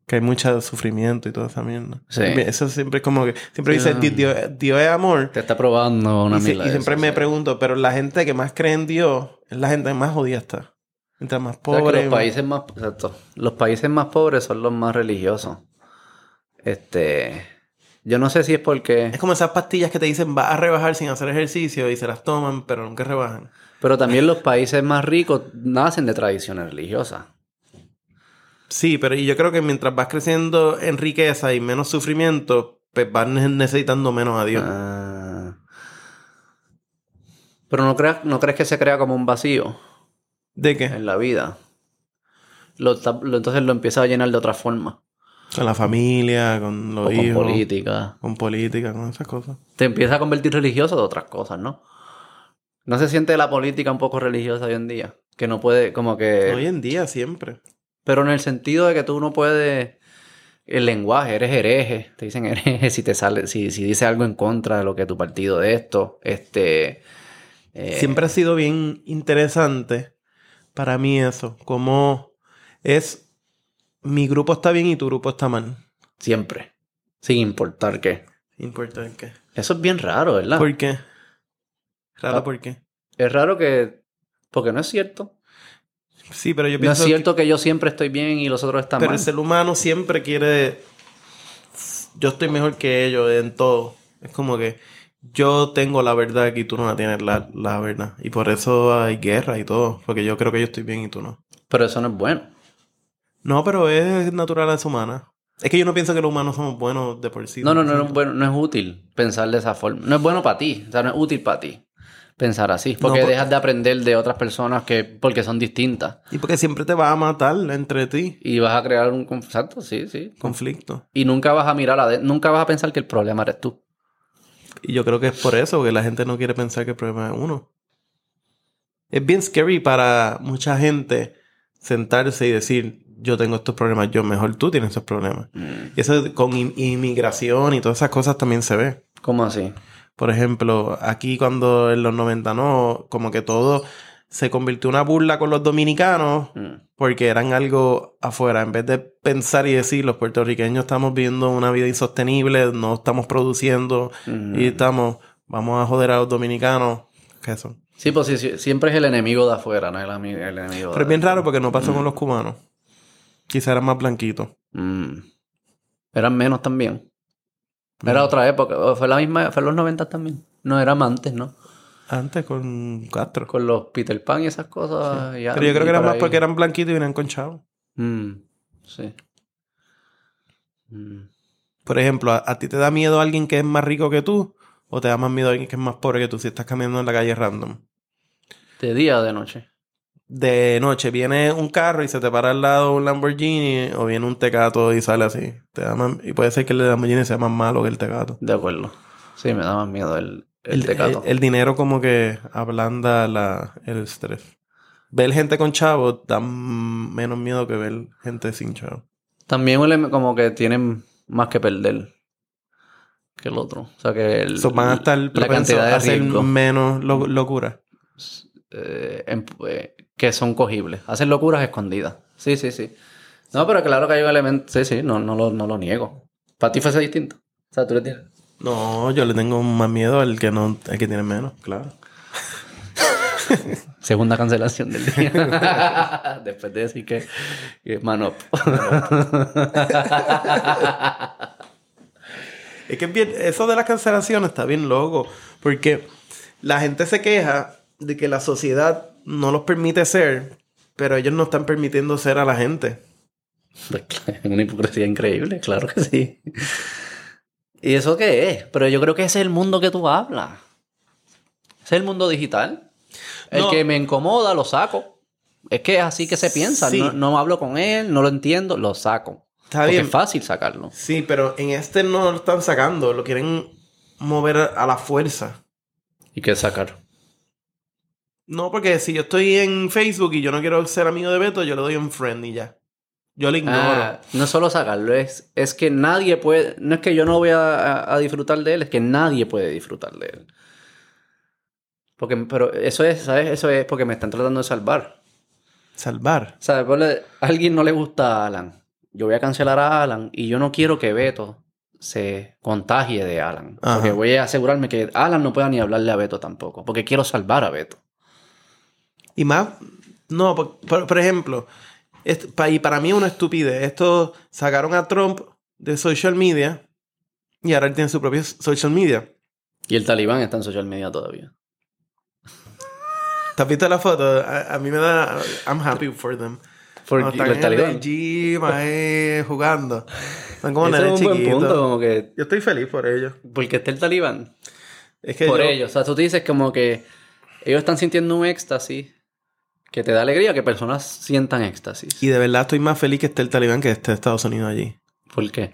Que hay mucho sufrimiento y toda esa mierda. Sí. Eso siempre es como que, siempre Sí, dice, no. "Di- Dios, Dios es amor. Te está probando una Y, y siempre eso, me sí. pregunto, pero la gente que más cree en Dios es la gente que más jodida está. Mientras más O sea, que pobre. los países más, exacto, los países más pobres son los más religiosos. Este, yo no sé si es porque, Es como esas pastillas que te dicen vas a rebajar sin hacer ejercicio y se las toman, pero nunca rebajan. Pero también los países más ricos nacen de tradiciones religiosas. Sí, pero y yo creo que mientras vas creciendo en riqueza y menos sufrimiento, pues vas ne- necesitando menos a Dios. Ah. Pero no creas, no crees que se crea como un vacío ¿De qué? en la vida. Lo, ta- lo- entonces lo empieza a llenar de otra forma. Con la familia, con los O con hijos, política. con política, con esas cosas. Te empieza a convertir religioso de otras cosas, ¿no? ¿No se siente la política un poco religiosa hoy en día? Que no puede, como que... Hoy en día siempre. Pero en el sentido de que tú no puedes... el lenguaje, eres hereje, te dicen hereje si te sale, si, si dice algo en contra de lo que tu partido de esto, este... eh, Siempre ha sido bien interesante para mí eso. Como es mi grupo está bien y tu grupo está mal. Siempre. Sin importar qué. Importante. Eso es bien raro, ¿verdad? ¿Por qué? Raro, Ah. ¿por qué? Es raro que... Porque no es cierto. Sí, pero yo No es pienso cierto que yo siempre estoy bien y los otros están Pero mal. el ser humano siempre quiere. Yo estoy mejor que ellos en todo. Es como que yo tengo la verdad y tú no la tienes la, la verdad. Y por eso hay guerra y todo. Porque yo creo que yo estoy bien y tú no. Pero eso no es bueno. No, pero es naturaleza humana. Es que yo no pienso que los humanos somos buenos de por sí. No, no, no, no, es bueno, no es útil pensar de esa forma. No es bueno para ti. O sea, no es útil para ti pensar así. Porque por- dejas de aprender de otras personas que porque son distintas. Y porque siempre te va a matar entre ti. Y vas a crear un conf- exacto, sí, sí. Conflicto. Y nunca vas a mirar a nunca vas a pensar que el problema eres tú. Y yo creo que es por eso que la gente no quiere pensar que el problema es uno. Es bien scary para mucha gente sentarse y decir, yo tengo estos problemas, yo mejor tú tienes estos problemas. Mm. Y eso con in- inmigración y todas esas cosas también se ve. ¿Cómo así? Por ejemplo, aquí cuando en los 90 no, como que todo se convirtió en una burla con los dominicanos Mm. porque eran algo afuera. En vez de pensar y decir, los puertorriqueños estamos viviendo una vida insostenible, no estamos produciendo Mm. y estamos, vamos a joder a los dominicanos. ¿Qué son? Sí, pues sí, siempre es el enemigo de afuera, no el, el enemigo de Pero es bien raro porque no pasó con los cubanos. Quizá eran más blanquitos. Mm. Eran menos también. Era otra época. Fue la misma, fue en los 90 también. No, era antes, ¿no? Antes con Castro. Con los Peter Pan y esas cosas. y- Pero yo creo que eran más ahí. porque eran blanquitos y venían con chavos. Mm, sí. Mm. Por ejemplo, ¿a, a ti te da miedo alguien que es más rico que tú? ¿O te da más miedo alguien que es más pobre que tú si estás caminando en la calle random? ¿De día o de noche? De noche viene un carro y se te para al lado un Lamborghini o viene un Tecato y sale así. Te da más- y puede ser que el Lamborghini sea más malo que el Tecato. De acuerdo. Sí, me da más miedo el, el, El, tecato. el- el dinero como que ablanda la, el estrés. Ver gente con chavos da menos miedo que ver gente sin chavos. También huele como que tienen más que perder que el otro. O sea que el, So, van a estar la cantidad de hacer menos lo- locura. eh, em- eh, que son cogibles. Hacen locuras escondidas. Sí, sí, sí. No, pero claro que hay un elemento. Sí, sí, no, no, lo, no lo niego. Para ti fuese distinto. O sea, tú le tienes. No, yo le tengo más miedo al que no, al que tiene menos, claro. Segunda cancelación del día. Después de decir que, que man up. Es que es bien- eso de las cancelaciones está bien loco. Porque la gente se queja de que la sociedad no los permite ser, pero ellos no están permitiendo ser a la gente. Pues, es una hipocresía increíble, claro que sí. ¿Y eso qué es? Pero yo creo que ese es el mundo que tú hablas. Ese es el mundo digital. El No. que me incomoda, lo saco. Es que es así que se piensa. Sí. No, no hablo con él, no lo entiendo, lo saco. Está Porque bien. es fácil sacarlo. Sí, pero en este no lo están sacando, lo quieren mover a la fuerza. ¿Y qué sacar? No, porque si yo estoy en Facebook y yo no quiero ser amigo de Beto, yo le doy un friend y ya. Yo le ignoro. Ah, no solo sacarlo, es, es que nadie puede. No es que yo no voy a, disfrutar de él, es que nadie puede disfrutar de él. Porque, pero eso es, ¿sabes? Eso es porque me están tratando de salvar. Salvar. O sea, a alguien no le gusta a Alan. Yo voy a cancelar a Alan y yo no quiero que Beto se contagie de Alan. Ajá. Porque voy a asegurarme que Alan no pueda ni hablarle a Beto tampoco. Porque quiero salvar a Beto. Y más, no, por, por- por ejemplo, pa- y para mí es una estupidez. Esto sacaron a Trump de social media y ahora él tiene su propio social media. Y el talibán está en social media todavía. ¿Te has visto la foto? A, a mí me da... I'm happy for them. Porque están el en talibán. el gym ahí jugando. Son como Ese es nenes un buen chiquitos. punto, como que... Yo estoy feliz por ellos. Porque está el talibán. Es que por yo- ellos. O sea, tú dices como que ellos están sintiendo un éxtasis que te da alegría que personas sientan éxtasis. Y de verdad estoy más feliz que esté el talibán que esté Estados Unidos allí. ¿Por qué?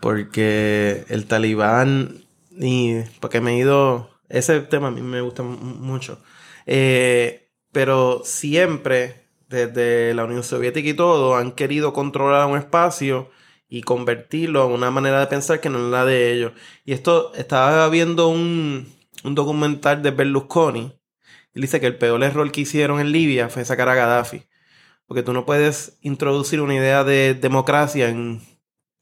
Porque el talibán y porque me he ido ese tema a mí me gusta mu- mucho Eh, pero siempre desde la Unión Soviética y todo han querido controlar un espacio y convertirlo a una manera de pensar que no es la de ellos. Y esto, estaba viendo un, un documental de Berlusconi. Él dice que el peor error que hicieron en Libia fue sacar a Gaddafi. Porque tú no puedes introducir una idea de democracia en,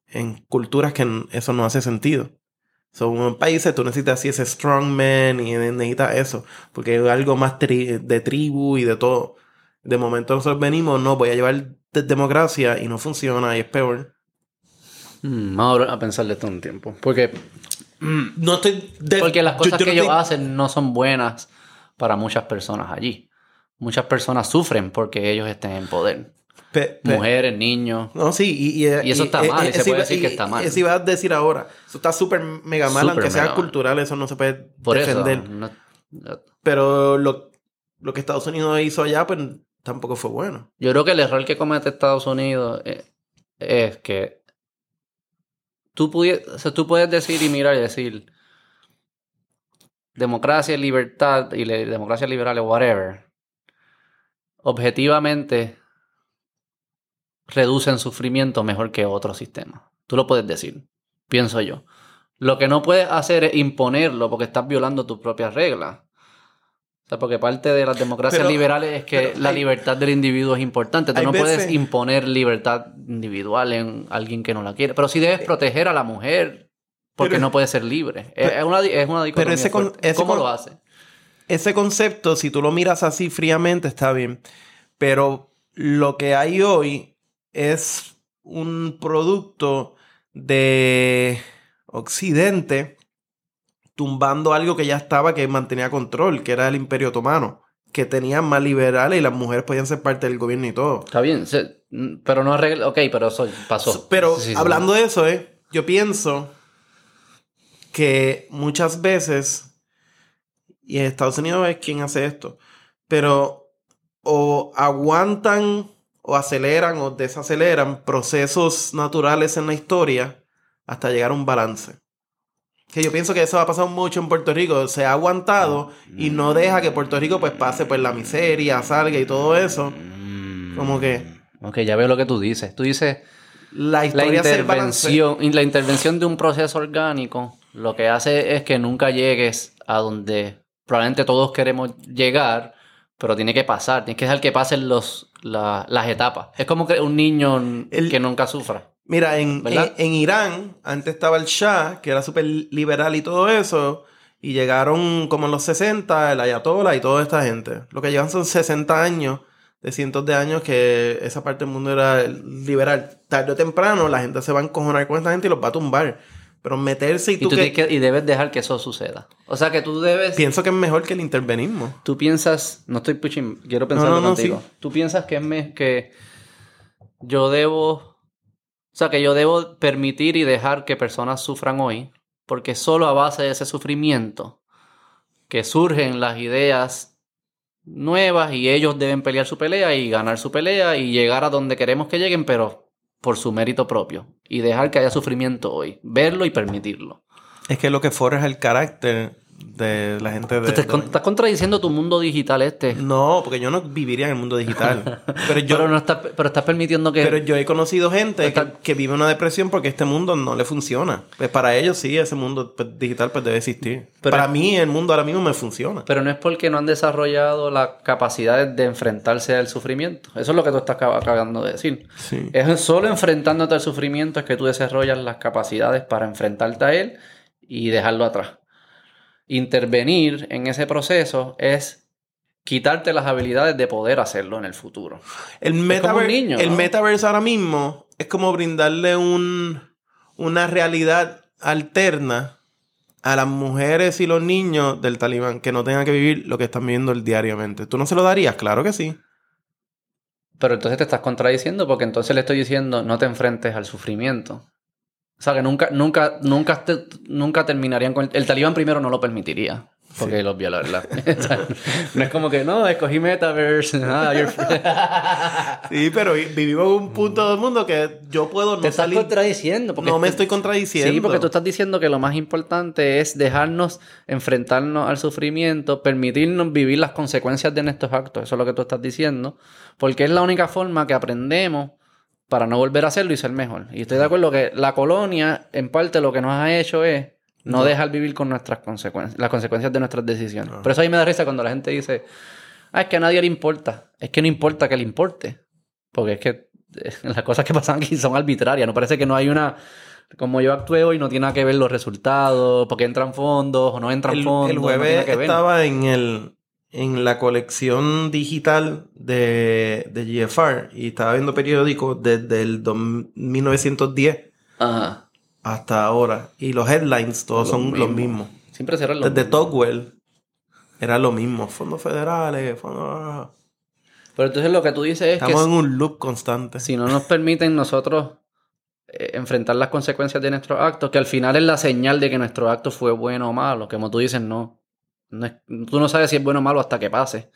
en culturas que eso no hace sentido. Son países tú necesitas así ese strongman y necesitas eso. Porque es algo más de tribu y de todo. De momento nosotros venimos, no, voy a llevar democracia y no funciona y es peor. Mm, vamos a pensarle esto un tiempo. Porque. Mm, no estoy. porque las cosas que ellos hacen no son buenas para muchas personas allí. Muchas personas sufren porque ellos estén en poder. Mujeres, niños. No, sí, y, eso está mal, y, se puede decir que está mal. Eso iba a decir ahora. Eso está súper mega mal, aunque sea cultural, eso no se puede defender. Pero lo, lo, que Estados Unidos hizo allá, pues tampoco fue bueno. Yo creo que el error que comete Estados Unidos es, es que Tú, tú puedes decir y mirar y decir democracia, libertad y democracia liberal o whatever. Objetivamente reducen sufrimiento mejor que otros sistemas. Tú lo puedes decir, pienso yo. Lo que no puedes hacer es imponerlo porque estás violando tus propias reglas porque parte de las democracias liberales es que la libertad del individuo es importante. Tú no puedes imponer libertad individual en alguien que no la quiere. Pero sí debes proteger a la mujer porque no puede ser libre. es, una, es una dicotomía. Pero ese ¿Cómo lo hace? Ese concepto, si tú lo miras así fríamente, está bien. Pero lo que hay hoy es un producto de Occidente tumbando algo que ya estaba, que mantenía control, que era el Imperio Otomano, que tenían más liberales y las mujeres podían ser parte del gobierno y todo. Está bien, pero no arregla, ok, pero eso pasó. Pero hablando de eso, eh, yo pienso que muchas veces, y en Estados Unidos es quien hace esto, pero o aguantan o aceleran o desaceleran procesos naturales en la historia hasta llegar a un balance. Que yo pienso que eso ha pasado mucho en Puerto Rico. Se ha aguantado y no deja que Puerto Rico pues pase por la miseria, salga y todo eso. Como que... Ok, ya veo lo que tú dices. Tú dices... La, historia la intervención, la intervención de un proceso orgánico lo que hace es que nunca llegues a donde probablemente todos queremos llegar, pero tiene que pasar, tienes que dejar que pasen los, las etapas. Es como que un niño que nunca sufra. Mira, en, en, Irán, antes estaba el Shah, que era súper liberal y todo eso, y llegaron como en los 60, el Ayatollah y toda esta gente. Lo que llevan son 60 años, de cientos de años, que esa parte del mundo era liberal. Tarde o temprano, la gente se va a encojonar con esta gente y los va a tumbar. Pero meterse y tú, y debes dejar que eso suceda. O sea que tú debes... Pienso que es mejor que el intervenismo. Tú piensas... No estoy pushing... Quiero pensarlo contigo. Tú piensas que es que yo debo o sea que yo debo permitir y dejar que personas sufran hoy, porque solo a base de ese sufrimiento que surgen las ideas nuevas y ellos deben pelear su pelea y ganar su pelea y llegar a donde queremos que lleguen, pero por su mérito propio. Y dejar que haya sufrimiento hoy, verlo y permitirlo. Es que lo que forja el carácter de la gente de... Te, estás contradiciendo tu mundo digital este. No, porque yo no viviría en el mundo digital. pero yo... pero, no estás, pero estás permitiendo que... Pero yo he conocido gente que, vive una depresión porque este mundo no le funciona. Pues para ellos sí, ese mundo pues, digital pues debe existir. para mí el mundo ahora mismo me funciona. Pero no es porque no han desarrollado las capacidades de enfrentarse al sufrimiento. Eso es lo que tú estás acabando de decir. Es solo enfrentándote al sufrimiento es que tú desarrollas las capacidades para enfrentarte a él y dejarlo atrás intervenir en ese proceso es quitarte las habilidades de poder hacerlo en el futuro. El, metaverse, el metaverse ahora mismo es como brindarle un, una realidad alterna a las mujeres y los niños del talibán que no tengan que vivir lo que están viviendo diariamente. ¿Tú no se lo darías? Claro que sí. Pero entonces te estás contradiciendo porque entonces le estoy diciendo no te enfrentes al sufrimiento. O sea, que nunca, nunca, nunca, nunca terminarían con... El, talibán primero no lo permitiría. Porque los viola, no es como que, no, escogí Metaverse. Ah, sí, pero vivimos en un punto del mundo que yo puedo no Te estás contradiciendo. Porque no me estoy contradiciendo. Sí, porque tú estás diciendo que lo más importante es dejarnos enfrentarnos al sufrimiento, permitirnos vivir las consecuencias de nuestros actos. Eso es lo que tú estás diciendo. Porque es la única forma que aprendemos para no volver a hacerlo y ser mejor. Y estoy de acuerdo que la colonia, en parte, lo que nos ha hecho es no, dejar vivir con nuestras consecuencias, las consecuencias de nuestras decisiones. Por eso a mí me da risa cuando la gente dice, ah, es que a nadie le importa. Es que no importa que le importe. Porque es que las cosas que pasan aquí son arbitrarias. No parece que no hay una como yo actué hoy no tiene nada que ver los resultados, porque entran fondos o no entran fondos. El jueves estaba en el en la colección digital de, de GFR y estaba viendo periódicos desde el 1910 hasta ahora. Y los headlines todos son los mismos. Siempre serán los Desde Togwell era lo mismo. Fondos federales, fondos... Pero entonces lo que tú dices es que... Estamos en un loop constante. Si no nos permiten nosotros eh, enfrentar las consecuencias de nuestros actos, que al final es la señal de que nuestro acto fue bueno o malo, que como tú dices, no. Tú no sabes si es bueno o malo hasta que pase.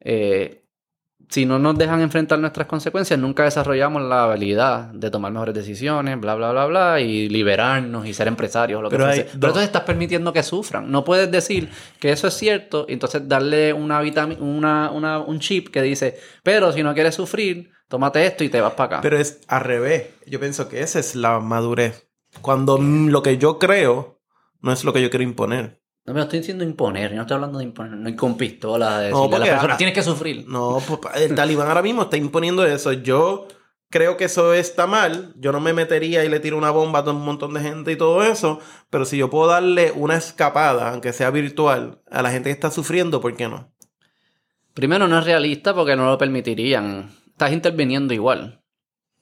Eh, si no nos dejan enfrentar nuestras consecuencias, nunca desarrollamos la habilidad de tomar mejores decisiones, bla, bla, bla, bla, y liberarnos y ser empresarios. Lo que Pero, Pero entonces estás permitiendo que sufran. No puedes decir que eso es cierto y entonces darle una, una, una un chip que dice, pero si no quieres sufrir, tómate esto y te vas para acá. Pero es al revés. Yo pienso que esa es la madurez. Cuando lo que yo creo no es lo que yo quiero imponer. No me estoy diciendo imponer, yo no estoy hablando de imponer, no con pistola, de no, la persona tienes que sufrir. No, pues, el talibán ahora mismo está imponiendo eso. Yo creo que eso está mal. Yo no me metería y le tiro una bomba a todo un montón de gente y todo eso. Pero si yo puedo darle una escapada, aunque sea virtual, a la gente que está sufriendo, ¿por qué no? Primero, no es realista porque no lo permitirían estás interviniendo igual.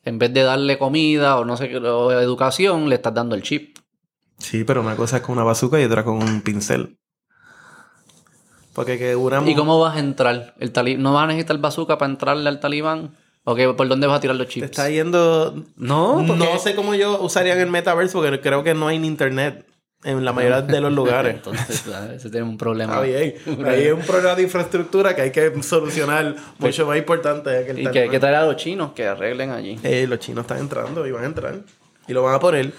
En vez de darle comida o no sé qué, educación, le estás dando el chip. Sí, pero una cosa es con una bazooka y otra con un pincel. Porque que una... ¿Y cómo vas a entrar? ¿El ¿No vas a necesitar bazooka para entrarle al talibán? ¿O por dónde vas a tirar los chips? Te está yendo... No, No sé cómo yo usaría en el metaverse porque creo que no hay internet en la mayoría de los lugares. Entonces, ese tiene un problema. Ahí hay, hay un problema de infraestructura que hay que solucionar mucho más importante que el Y que hay que traer a los chinos que arreglen allí. Eh, los chinos están entrando y van a entrar. Y lo van a poner.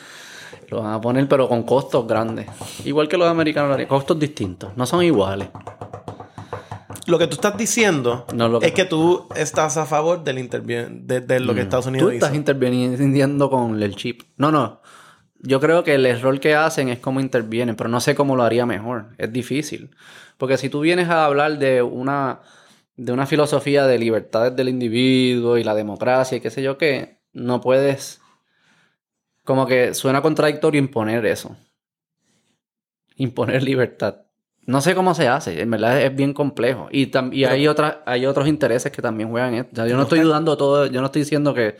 Lo van a poner, pero con costos grandes. Igual que los americanos, costos distintos. No son iguales. Lo que tú estás diciendo es que tú estás a favor del de, de, lo que mm. Estados Unidos Tú estás interviniendo con el chip. No, no. Yo creo que el error que hacen es cómo intervienen, pero no sé cómo lo haría mejor. Es difícil. Porque si tú vienes a hablar de una, de una filosofía de libertades del individuo y la democracia y qué sé yo qué, no puedes... Como que suena contradictorio imponer eso. Imponer libertad. No sé cómo se hace, en verdad es bien complejo. Y, y hay, otras hay otros intereses que también juegan esto. yo no estoy dudando todo, yo no estoy diciendo que...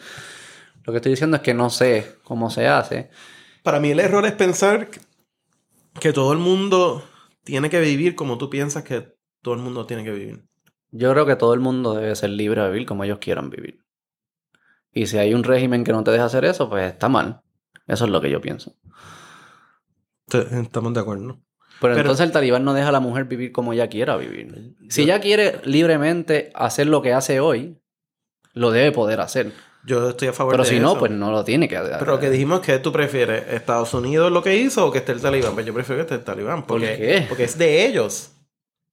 Lo que estoy diciendo es que no sé cómo se hace. Para mí el error es pensar que todo el mundo tiene que vivir como tú piensas que todo el mundo tiene que vivir. Yo creo que todo el mundo debe ser libre de vivir como ellos quieran vivir. Y si hay un régimen que no te deja hacer eso, pues está mal. Eso es lo que yo pienso. Estamos de acuerdo. Pero, entonces el talibán no deja a la mujer vivir como ella quiera vivir. Si ella quiere libremente hacer lo que hace hoy, lo debe poder hacer. Yo estoy a favor de eso. Pero si no, pues no lo tiene que hacer. Pero que dijimos que tú prefieres Estados Unidos lo que hizo o que esté el talibán. Pues yo prefiero que esté el talibán. Porque, ¿Por qué? Porque es de ellos.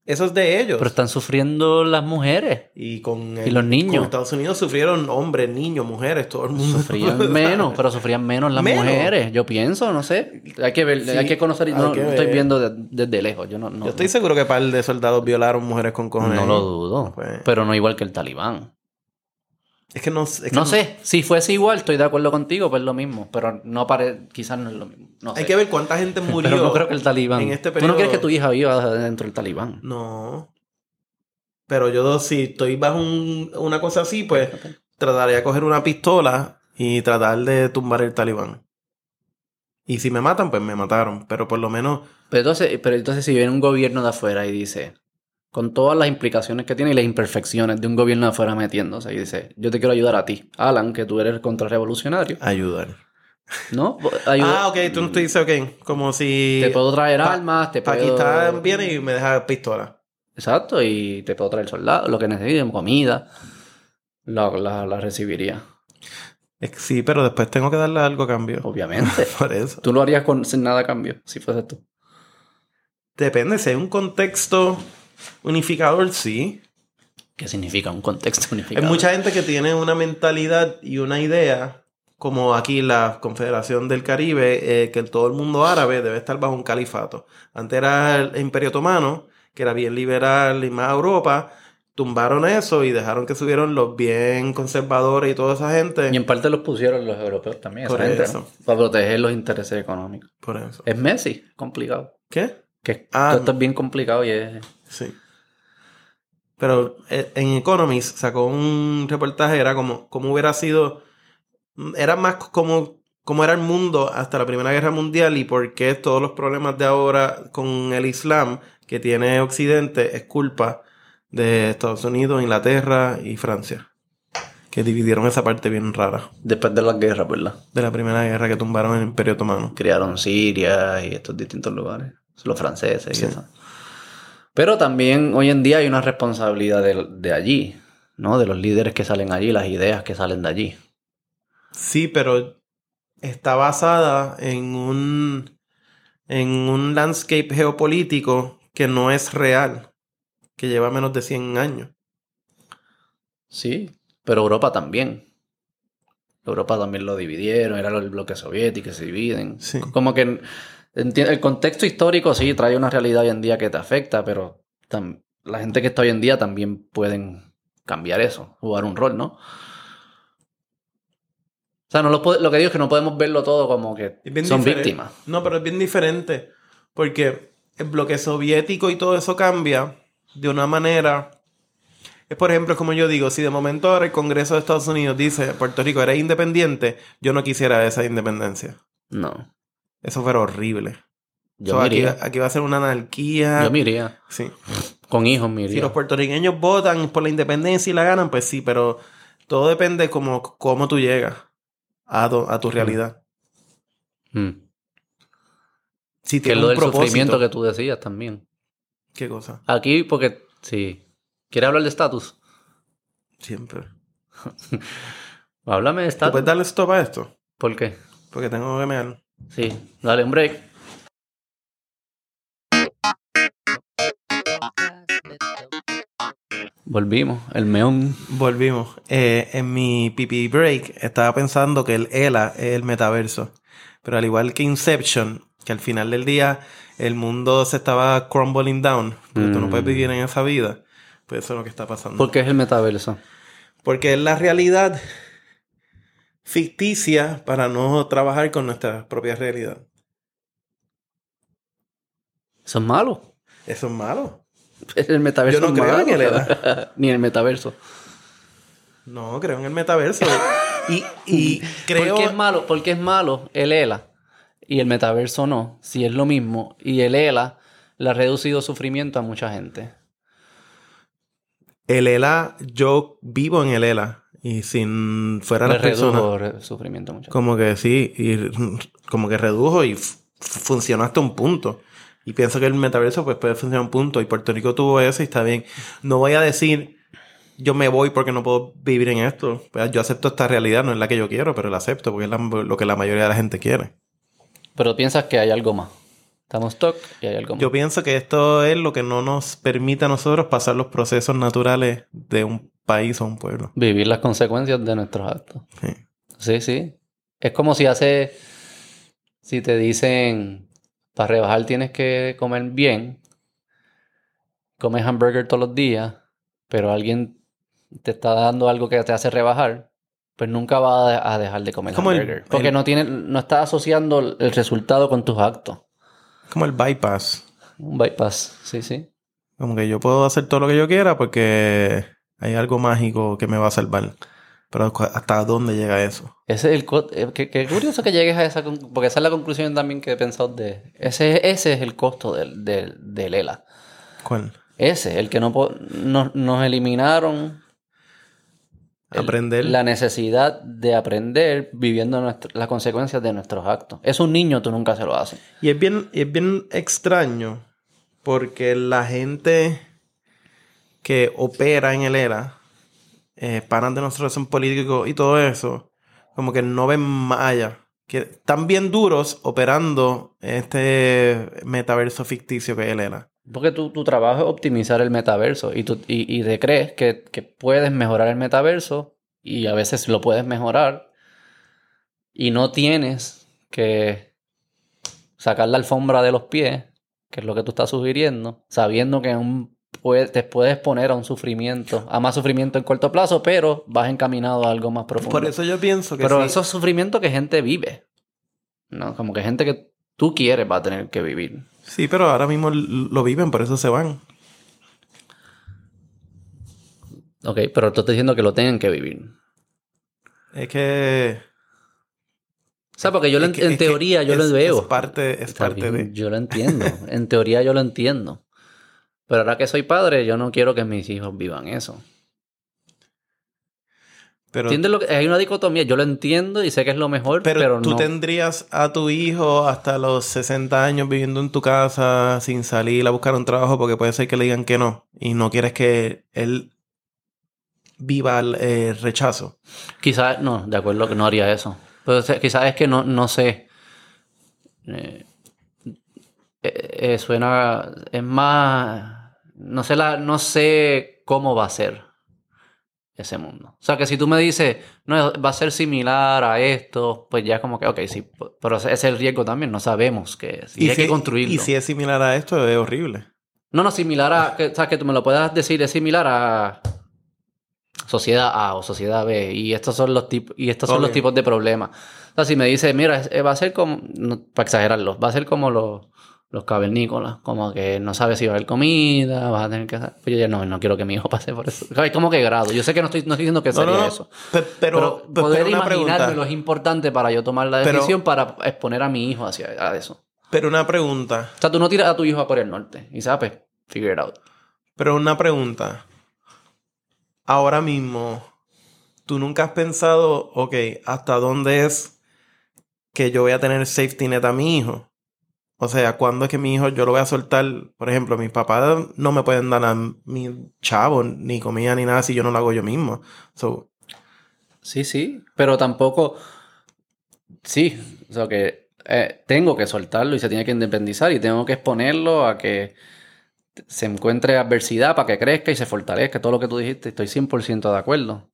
Eso es de ellos. Pero están sufriendo las mujeres. Y con los niños. Con Estados Unidos sufrieron hombres, niños, mujeres, todo el mundo. Sufrían menos, pero sufrían menos las mujeres. Yo pienso, no sé. Hay que ver, hay que conocer. no, estoy viendo desde lejos. Yo no, Yo estoy seguro que par de soldados violaron mujeres con cojones. No lo dudo. Pues. Pero no igual que el talibán. Es que no, no, sé. Si fuese igual, estoy de acuerdo contigo, pues es lo mismo. Pero no pare... quizás no es lo mismo. Hay que ver cuánta gente murió. pero no creo que el talibán. En este ¿Tú no quieres que tu hija viva dentro del talibán? No. Pero yo, si estoy bajo una cosa así, pues trataría de coger una pistola y tratar de tumbar el talibán. Y si me matan, pues me mataron. Pero por lo menos. Pero entonces, pero entonces si viene un gobierno de afuera y dice con todas las implicaciones que tiene y las imperfecciones de un gobierno afuera metiéndose. Y dice, yo te quiero ayudar a ti, Alan, que tú eres contrarrevolucionario. Ayudar. ¿No? Ah, ok, tú no te dices, ok, como si... Te puedo traer armas, te puedo... Pakistán viene y me deja pistola. Exacto, y te puedo traer soldados, lo que necesiten, comida. La, la, recibiría. Sí, pero después tengo que darle algo a cambio. Obviamente. Por eso. Tú lo harías con, sin nada a cambio, si fuese tú. Depende, si hay un contexto Unificador, sí. ¿Qué significa un contexto unificado? Hay mucha gente que tiene una mentalidad y una idea, como aquí la Confederación del Caribe, eh, que todo el mundo árabe debe estar bajo un califato. Antes era el Imperio Otomano, que era bien liberal y más Europa. Tumbaron eso y dejaron que subieron los bien conservadores y toda esa gente. Y en parte los pusieron los europeos también, esa Por gente, eso. ¿no? Para proteger los intereses económicos. Por eso. Es Messi, complicado. ¿Qué? Que Ah, esto es bien complicado y es... Sí. Pero eh, en Economist sacó un reportaje, era como, como hubiera sido, era más como, como era el mundo hasta la Primera Guerra Mundial y por qué todos los problemas de ahora con el Islam que tiene Occidente es culpa de Estados Unidos, Inglaterra y Francia. Que dividieron esa parte bien rara Después de las guerras, ¿verdad? de la Primera Guerra que tumbaron el Imperio Otomano. Crearon Siria y estos distintos lugares. Los franceses y Sí. eso. Pero también hoy en día hay una responsabilidad de, de allí, ¿no? De los líderes que salen allí, las ideas que salen de allí. Sí, pero está basada en un, en un landscape geopolítico que no es real, que lleva menos de 100 años. Sí, pero Europa también. Europa también lo dividieron, era el bloque soviético, se dividen. Sí. Como que el contexto histórico sí trae una realidad hoy en día que te afecta, pero la gente que está hoy en día también pueden cambiar eso, jugar un rol, ¿no? O sea, no lo, lo que digo es que no podemos verlo todo como que son diferente. víctimas. No, pero es bien diferente, porque el bloque soviético y todo eso cambia de una manera... Es por ejemplo, como yo digo, si de momento ahora el Congreso de Estados Unidos dice Puerto Rico era independiente, yo no quisiera esa independencia. No. Eso fuera horrible. Yo So, me aquí, iría. aquí va a ser una anarquía. Yo me iría. Sí. Con hijos me Si los puertorriqueños votan por la independencia y la ganan, pues sí, pero todo depende como cómo tú llegas a tu, a tu realidad. Mm. Si Que es lo del sufrimiento que tú decías también. ¿Qué cosa? Aquí, porque, sí. ¿Quieres hablar de estatus? Siempre. Háblame de ¿Tú estatus. puedes darle stop a esto? ¿Por qué? Porque tengo que mear. Sí, dale un break. Volvimos, el meón. Volvimos. Eh, en mi pipi break estaba pensando que el ELA es el metaverso. Pero al igual que Inception, que al final del día el mundo se estaba crumbling down, porque tú no puedes vivir en esa vida, pues eso es lo que está pasando. ¿Por qué es el metaverso? Porque es la realidad ficticia para no trabajar con nuestra propia realidad. Eso es malo. Eso es malo. El metaverso Yo no es creo malo. en el Ni el metaverso. No, creo en el metaverso. y, y creo... ¿Por qué es malo? Porque es malo el ELA y el metaverso no. Si es lo mismo. Y el ELA le ha reducido sufrimiento a mucha gente. El ELA, yo vivo en el ELA. Y sin fuera personas... redujo re- sufrimiento gente. Como que sí, y como que redujo y funcionó hasta un punto. Y pienso que el metaverso pues puede funcionar un punto. Y Puerto Rico tuvo eso y está bien. No voy a decir yo me voy porque no puedo vivir en esto. Pues, yo acepto esta realidad, no es la que yo quiero, pero la acepto porque es la- lo que la mayoría de la gente quiere. Pero piensas que hay algo más. Estamos stock y hay algo más. Yo pienso que esto es lo que no nos permite a nosotros pasar los procesos naturales de un país o un pueblo. Vivir las consecuencias de nuestros actos. Sí. Sí, sí. Es como si hace. Si te dicen. Para rebajar tienes que comer bien. Comes hamburger todos los días. Pero alguien te está dando algo que te hace rebajar. Pues nunca va a de- a dejar de comer Como el- hamburger. porque el- no tiene, no está asociando el resultado con tus actos. Como el bypass. Un bypass. Sí, sí. Como que yo puedo hacer todo lo que yo quiera porque hay algo mágico que me va a salvar. Pero ¿hasta dónde llega eso? Ese es el eh, qué, qué curioso que llegues a esa porque esa es la conclusión también que he pensado de ese ese es el costo del del, del ELA ¿Cuál? ese el que no po- nos, nos eliminaron el- Aprender. la necesidad de aprender viviendo nuestro- las consecuencias de nuestros actos es un niño tú nunca se lo haces Y es bien, y es bien extraño porque la gente que opera en el ERA, eh, paran de nosotros son políticos y todo eso, como que no ven más que están bien duros operando este metaverso ficticio que es Elena. Porque tu, tu trabajo es optimizar el metaverso y, tú, y, y te crees que, que puedes mejorar el metaverso y a veces lo puedes mejorar y no tienes que sacar la alfombra de los pies, que es lo que tú estás sugiriendo, sabiendo que un, puede- te puedes poner a un sufrimiento, a más sufrimiento en corto plazo, pero vas encaminado a algo más profundo. Por eso yo pienso que pero sí. eso es sufrimiento que gente vive, ¿no? Como que gente que tú quieres va a tener que vivir. Sí, pero ahora mismo lo viven, por eso se van. Ok, pero tú estás diciendo que lo tengan que vivir. Es que... O sea, porque yo lo en, que- teoría yo es- lo veo. Es parte, es parte bien, de... Yo lo entiendo. en teoría yo lo entiendo. Pero ahora que soy padre, yo no quiero que mis hijos vivan eso. Pero, ¿Entiendes lo que hay una dicotomía? Yo lo entiendo y sé que es lo mejor, pero, pero, tú no. tendrías a tu hijo hasta los 60 años viviendo en tu casa sin salir a buscar un trabajo porque puede ser que le digan que no. Y no quieres que él viva el eh, rechazo. Quizás, no, de acuerdo que no haría eso. Pero quizás es que no, no sé. Eh, eh, suena. Es más. No sé, la, no sé cómo va a ser ese mundo. O sea, que si tú me dices, no, va a ser similar a esto, pues ya como que, ok, sí. Pero ese es el riesgo también, no sabemos qué es. Y, hay si, que construirlo. Y si es similar a esto, es horrible. No, no, similar a. Que, o sea, que tú me lo puedas decir, es similar a. Sociedad A o sociedad B. Y estos son los tipos. Y estos son los tipos de problemas. O sea, si me dice, mira, va a ser como. no, para exagerarlo, va a ser como los, los cavernícolas. Como que no sabes si va a haber comida, vas a tener que. Pues yo ya no, no quiero que mi hijo pase por eso. Es como que grado. Yo sé que no estoy, no estoy diciendo que No, sería no, eso. Pe- Pero, Pero, pe- poder pero imaginármelo es importante para yo tomar la decisión para exponer a mi hijo hacia a eso. Pero una pregunta. O sea, tú no tiras a tu hijo a Corea del Norte y sabes, figure it out. Pero una pregunta. Ahora mismo, ¿tú nunca has pensado, ok, hasta dónde es que yo voy a tener safety net a mi hijo? O sea, ¿cuándo es que mi hijo yo lo voy a soltar? Por ejemplo, mis papás no me pueden dar a mi chavo, ni comida, ni nada si yo no lo hago yo mismo. So, Sí, sí, pero tampoco. Sí, o sea que eh, tengo que soltarlo y se tiene que independizar y tengo que exponerlo a que se encuentre adversidad para que crezca y se fortalezca. Todo lo que tú dijiste, estoy 100% de acuerdo.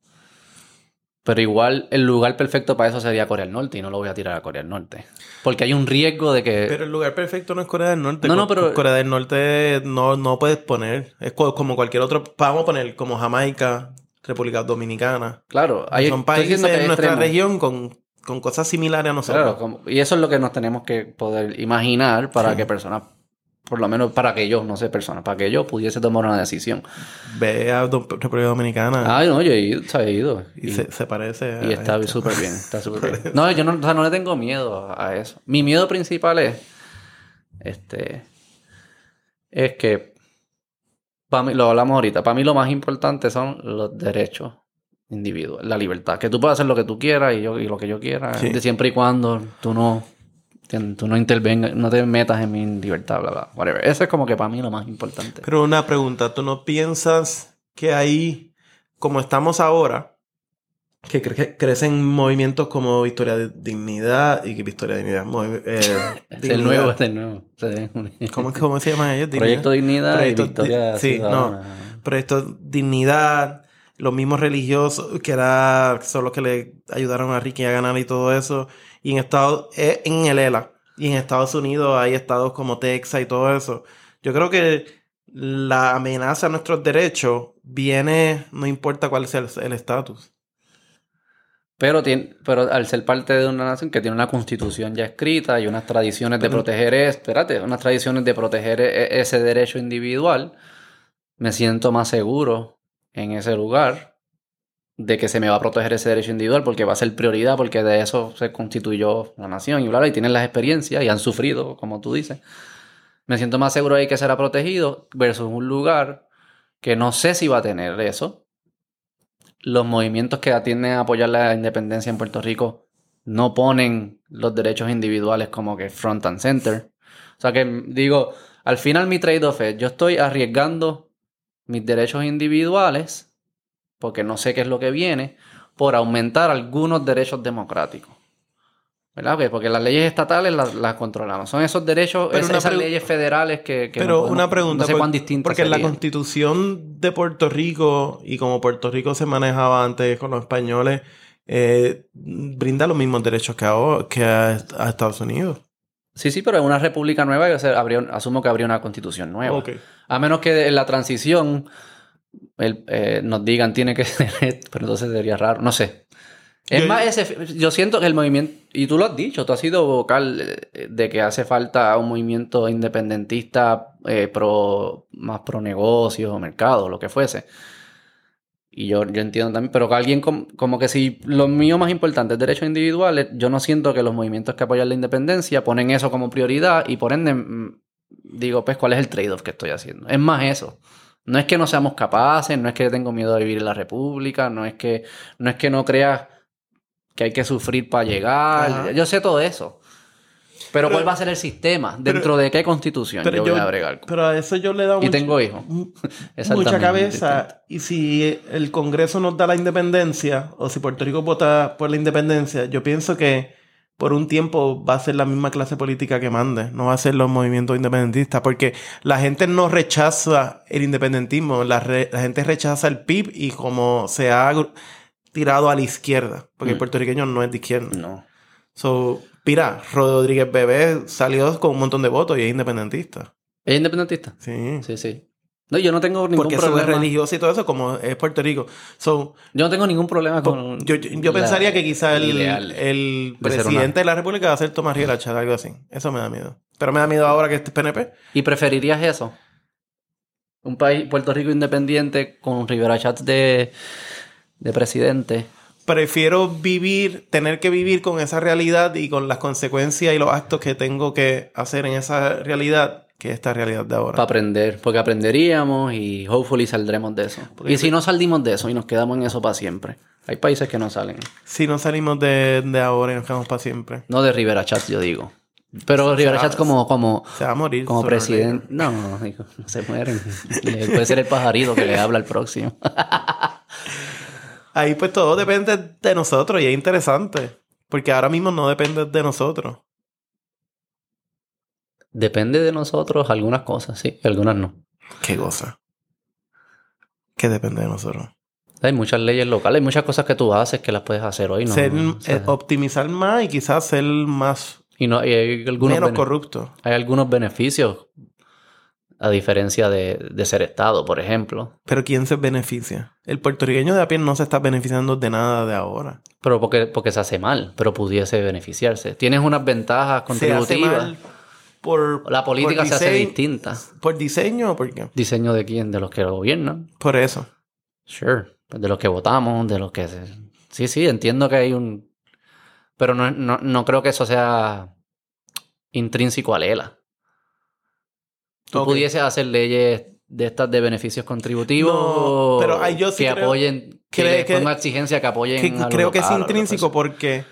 Pero igual el lugar perfecto para eso sería Corea del Norte y no lo voy a tirar a Corea del Norte. Porque hay un riesgo de que... pero el lugar perfecto no es Corea del Norte. No, no, pero- Corea del Norte no, no puedes poner. Es co- como cualquier otro. Vamos a poner como Jamaica, República Dominicana. claro, hay, Son países en nuestra región con, con cosas similares a nosotros. Claro, como- y eso es lo que nos tenemos que poder imaginar para Sí. que personas, por lo menos para que yo, no sé personas, para que yo pudiese tomar una decisión. Ve a Do- República Dominicana Ay, no, yo he ido, he y, Y, se, se parece a y está súper bien, está súper bien. No, yo no, o sea, no le tengo miedo a eso. Mi miedo principal es, este, es que, para mí, lo hablamos ahorita, para mí lo más importante son los derechos individuales, la libertad. Que tú puedas hacer lo que tú quieras y, yo, y lo que yo quiera, Sí. de siempre y cuando tú no, tú no intervengas, no te metas en mi libertad, bla, bla, whatever. Eso es como que para mí lo más importante. Pero una pregunta, ¿tú no piensas que ahí, como estamos ahora, que cre- crecen movimientos como Victoria de Dignidad y que Victoria de Dignidad, eh, Es el nuevo, es el nuevo. Sí. ¿Cómo, cómo se llaman ellos? Proyecto Dignidad Proyecto y Victoria Di- sí, Ciudadana. Proyecto Dignidad, los mismos religiosos que era, son los que le ayudaron a Ricky a ganar y todo eso. Y en Estados, eh, en el ELA. Y en Estados Unidos hay estados como Texas y todo eso. Yo creo que la amenaza a nuestros derechos viene, no importa cuál sea el estatus. Pero, tiene, pero al ser parte de una nación que tiene una constitución ya escrita y unas tradiciones de proteger, es- espérate, unas tradiciones de proteger e- ese derecho individual, me siento más seguro en ese lugar de que se me va a proteger ese derecho individual porque va a ser prioridad, porque de eso se constituyó la nación y bla, bla, y tienen las experiencias y han sufrido, como tú dices. Me siento más seguro ahí que será protegido versus un lugar que no sé si va a tener eso. Los movimientos que atienden a apoyar la independencia en Puerto Rico no ponen los derechos individuales como que front and center. O sea que digo, al final mi trade-off es, yo estoy arriesgando mis derechos individuales, porque no sé qué es lo que viene, por aumentar algunos derechos democráticos. ¿Verdad? Porque las leyes estatales las, las controlamos. Son esos derechos, Pero esas leyes federales que... que no Pero podemos- una pregunta. No sé cuán distintas Porque la constitución de Puerto Rico y como Puerto Rico se manejaba antes con los españoles, eh, brinda los mismos derechos que a, que a, a Estados Unidos. Sí, sí, pero en una república nueva, o sea, habría, asumo que habría una constitución nueva. A menos que en la transición el- eh, nos digan tiene que ser esto, pero entonces sería raro. No sé. Es Yo- más, ese, yo siento que el movimiento, y tú lo has dicho, tú has sido vocal eh, de que hace falta un movimiento independentista eh, pro, más pro negocio, mercado, lo que fuese. Y yo, yo entiendo también, pero que alguien com- como que si lo mío más importante es derechos individuales, yo no siento que los movimientos que apoyan la independencia ponen eso como prioridad y por ende mm, digo, pues, ¿cuál es el trade-off que estoy haciendo? Es más eso. No es que no seamos capaces, no es que tengo miedo de vivir en la república, no es que no, es que no creas que hay que sufrir para llegar. Ajá. Yo sé todo eso. Pero, Pero- ¿cuál va a ser el sistema? pero- ¿Dentro de qué constitución Pero yo, yo, voy a bregar? pero a eso yo le he dado Y mucho- tengo hijos. mucha cabeza. Y si el Congreso nos da la independencia, o si Puerto Rico vota por la independencia, yo pienso que por un tiempo va a ser la misma clase política que mande, no va a ser los movimientos independentistas, porque la gente no rechaza el independentismo, la, re- la gente rechaza el PIB y como se ha tirado a la izquierda, porque el Mm. puertorriqueño no es de izquierda. No. So, mira, Rodríguez Bebé salió con un montón de votos y es independentista. ¿Es independentista? Sí. Sí, sí. No, yo no tengo ningún Porque problema. religioso y todo eso, como es Puerto Rico. So, Yo no tengo ningún problema con. yo, yo, yo la- pensaría que quizá el, el de presidente de la República va a ser Tomás Rivera Chat, algo así. Eso me da miedo. Pero me da miedo ahora que este es PNP. ¿Y preferirías eso? Un país, Puerto Rico independiente, con Rivera Chats de, de presidente. Prefiero vivir, tener que vivir con esa realidad y con las consecuencias y los actos que tengo que hacer en esa realidad que esta realidad de ahora. Para aprender, porque aprenderíamos y hopefully saldremos de eso. Porque y si no salimos de eso y nos quedamos en eso para siempre. Hay países que no salen. Si no salimos de, de ahora y nos quedamos para siempre, No de Rivera Chats, yo digo. Pero Rivera Chats como, como, se va a morir. como presidente. No, no, digo, no se mueren. Le- Puede ser el pajarito que le habla al próximo. Ahí pues todo depende de nosotros y es interesante. Porque ahora mismo no depende de nosotros. Depende de nosotros algunas cosas, sí, algunas no. Qué cosa. Que depende de nosotros. Hay muchas leyes locales, hay muchas cosas que tú haces que las puedes hacer hoy, ¿no? ser, O sea, eh, optimizar más y quizás ser más y no, y hay algunos, menos corrupto. hay algunos beneficios a diferencia de, de ser Estado, por ejemplo. Pero ¿quién se beneficia? El puertorriqueño de a pie no se está beneficiando de nada de ahora. Pero porque, porque se hace mal, pero pudiese beneficiarse. Tienes unas ventajas Se hace contributivas. mal por... La política por se hace distinta. ¿Por diseño o por qué? ¿Diseño de quién? De los que lo gobiernan. Por eso. Sure. De los que votamos, de los que... Sí, sí, entiendo que hay un... Pero no, no, no creo que eso sea intrínseco a Lela. Tú Ok. pudieses hacer leyes de estas de beneficios contributivos No, pero ahí yo sí que creo- apoyen, que creo que- ponga exigencia que apoyen Que a creo que es intrínseco porque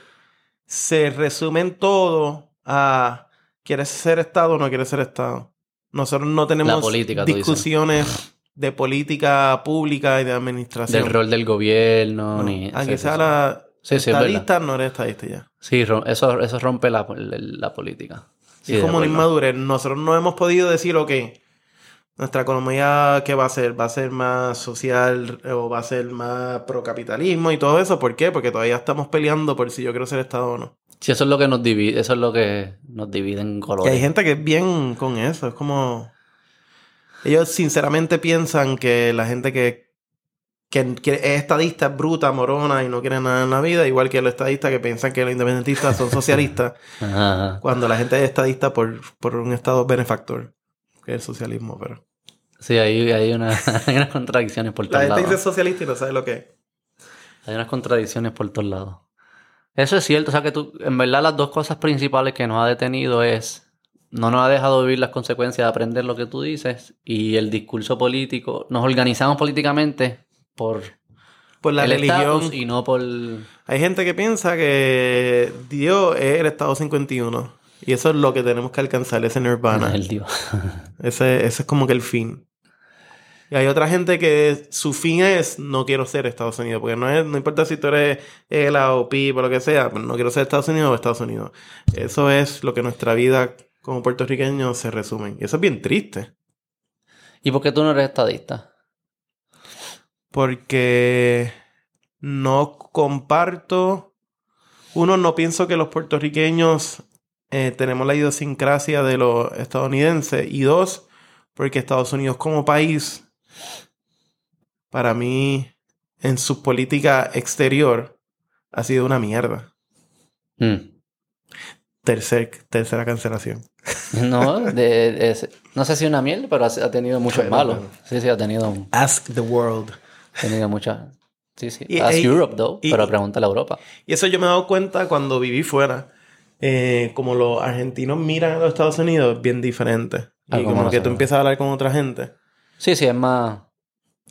se resumen todo a ¿quieres ser Estado o no quieres ser Estado? Nosotros no tenemos política, discusiones de política pública y de administración. del rol del gobierno No. ni Aunque sí, sea sí, la Sí, estadista, no eres estadista ya. Sí, eso, eso rompe la, la- política. Es como una inmadurez. Nosotros no hemos podido decir, ok, nuestra economía, ¿qué va a ser? ¿Va a ser más social o va a ser más procapitalismo y todo eso? ¿Por qué? Porque todavía estamos peleando por si yo quiero ser Estado o no. Sí, eso es lo que nos divide, eso es lo que nos divide en colores. hay gente que es bien con eso. Es como... Ellos sinceramente piensan que la gente que, que, que es estadista es bruta, morona y no quiere nada en la vida, igual que los estadistas que piensan que los independentistas son socialistas, Ajá, cuando la gente es estadista por, por un estado benefactor, que es el socialismo, pero... Sí, hay, hay, una- hay unas contradicciones por La todos gente lados. dice socialista y no sabe lo que es. Hay unas contradicciones por todos lados. Eso es cierto, o sea que tú, en verdad las dos cosas principales que nos ha detenido es, no nos ha dejado vivir las consecuencias de aprender lo que tú dices y el discurso político, nos organizamos políticamente por Por la el religión. y no por... Hay gente que piensa que Dios es el estado 51. Y eso es lo que tenemos que alcanzar, ese nirvana. el Dios. Ese, ese es como que el fin. Y hay otra gente que su fin es no quiero ser Estados Unidos, porque no, es, no importa si tú eres ELA o PIB o lo que sea, pero no quiero ser Estados Unidos o Estados Unidos. Eso es lo que nuestra vida como puertorriqueños se resume. Y eso es bien triste. ¿Y por qué tú no eres estadista? Porque no comparto. Uno, no pienso que los puertorriqueños eh, tenemos la idiosincrasia de los estadounidenses. Y dos, porque Estados Unidos como país, para mí, en su política exterior, ha sido una mierda. Mm. Tercer, tercera cancelación. No, de- de- no sé si una mierda, pero ha, ha tenido muchos malos. Sí, sí, ha tenido, Ask the world. tenido muchas. Sí, sí. Y- Ask y- Europe, though, y- pero pregúntale a Europa. Y eso yo me he dado cuenta cuando viví fuera. Eh, como los argentinos miran a los Estados Unidos, es bien diferente. Y como como que tú empiezas a hablar con otra gente. Sí, sí, es más.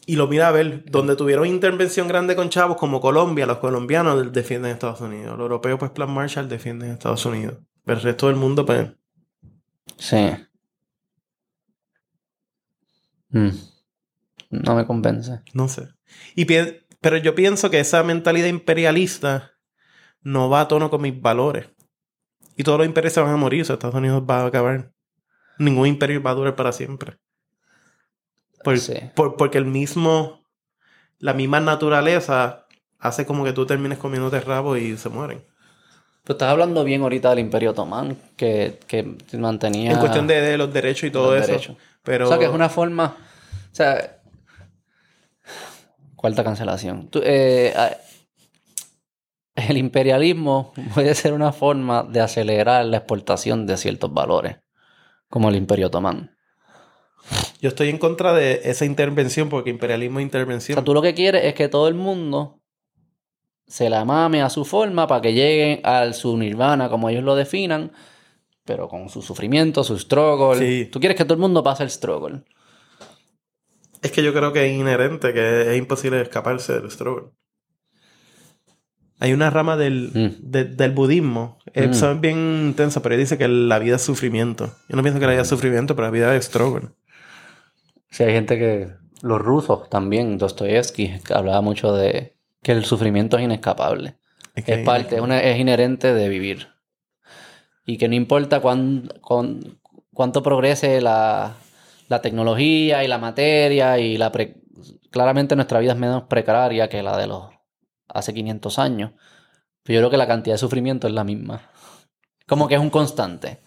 Y lo mira a ver, donde tuvieron intervención grande con chavos como Colombia, los colombianos defienden a Estados Unidos. Los europeos, pues Plan Marshall defienden a Estados Unidos. Pero el resto del mundo, pues, Sí. Mm. No me convence. no sé. Y pero yo pienso que esa mentalidad imperialista no va a tono con mis valores. Y todos los imperios se van a morir, o sea, Estados Unidos va a acabar. Ningún imperio va a durar para siempre. Por- Sí. por- porque el mismo, la misma naturaleza hace como que tú termines comiéndote rabo y se mueren. Pero estás hablando bien ahorita del Imperio Otomán, que, que mantenía. En cuestión de, de los derechos y todo eso. derechos. Pero O sea, que es una forma. O sea. Cuarta cancelación. Tú, eh, ah, el imperialismo puede ser una forma de acelerar la exportación de ciertos valores, como el Imperio Otomán. Yo estoy en contra de esa intervención porque imperialismo es O intervención. sea, tú lo que quieres es que todo el mundo se la mame a su forma para que lleguen al su nirvana, como ellos lo definan, pero con su sufrimiento, su struggle. Sí. Tú quieres que todo el mundo pase el struggle. Es que yo creo que es inherente, que es imposible escaparse del struggle. Hay una rama del, Mm. de- del budismo. eh, Mm. Son bien intensa, pero dice que la vida es sufrimiento. Yo no pienso que la vida es sufrimiento, pero la vida es struggle. Sí, hay gente que. Los rusos también, Dostoyevsky, hablaba mucho de que el sufrimiento es inescapable. que- Es parte, es, una- es inherente de vivir. Y que no importa cuán- cuán- cuánto progrese la, la tecnología y la materia y la... pre- Claramente nuestra vida es menos precaria que la de los hace 500 años. Pero yo creo que la cantidad de sufrimiento es la misma. Como que es un constante.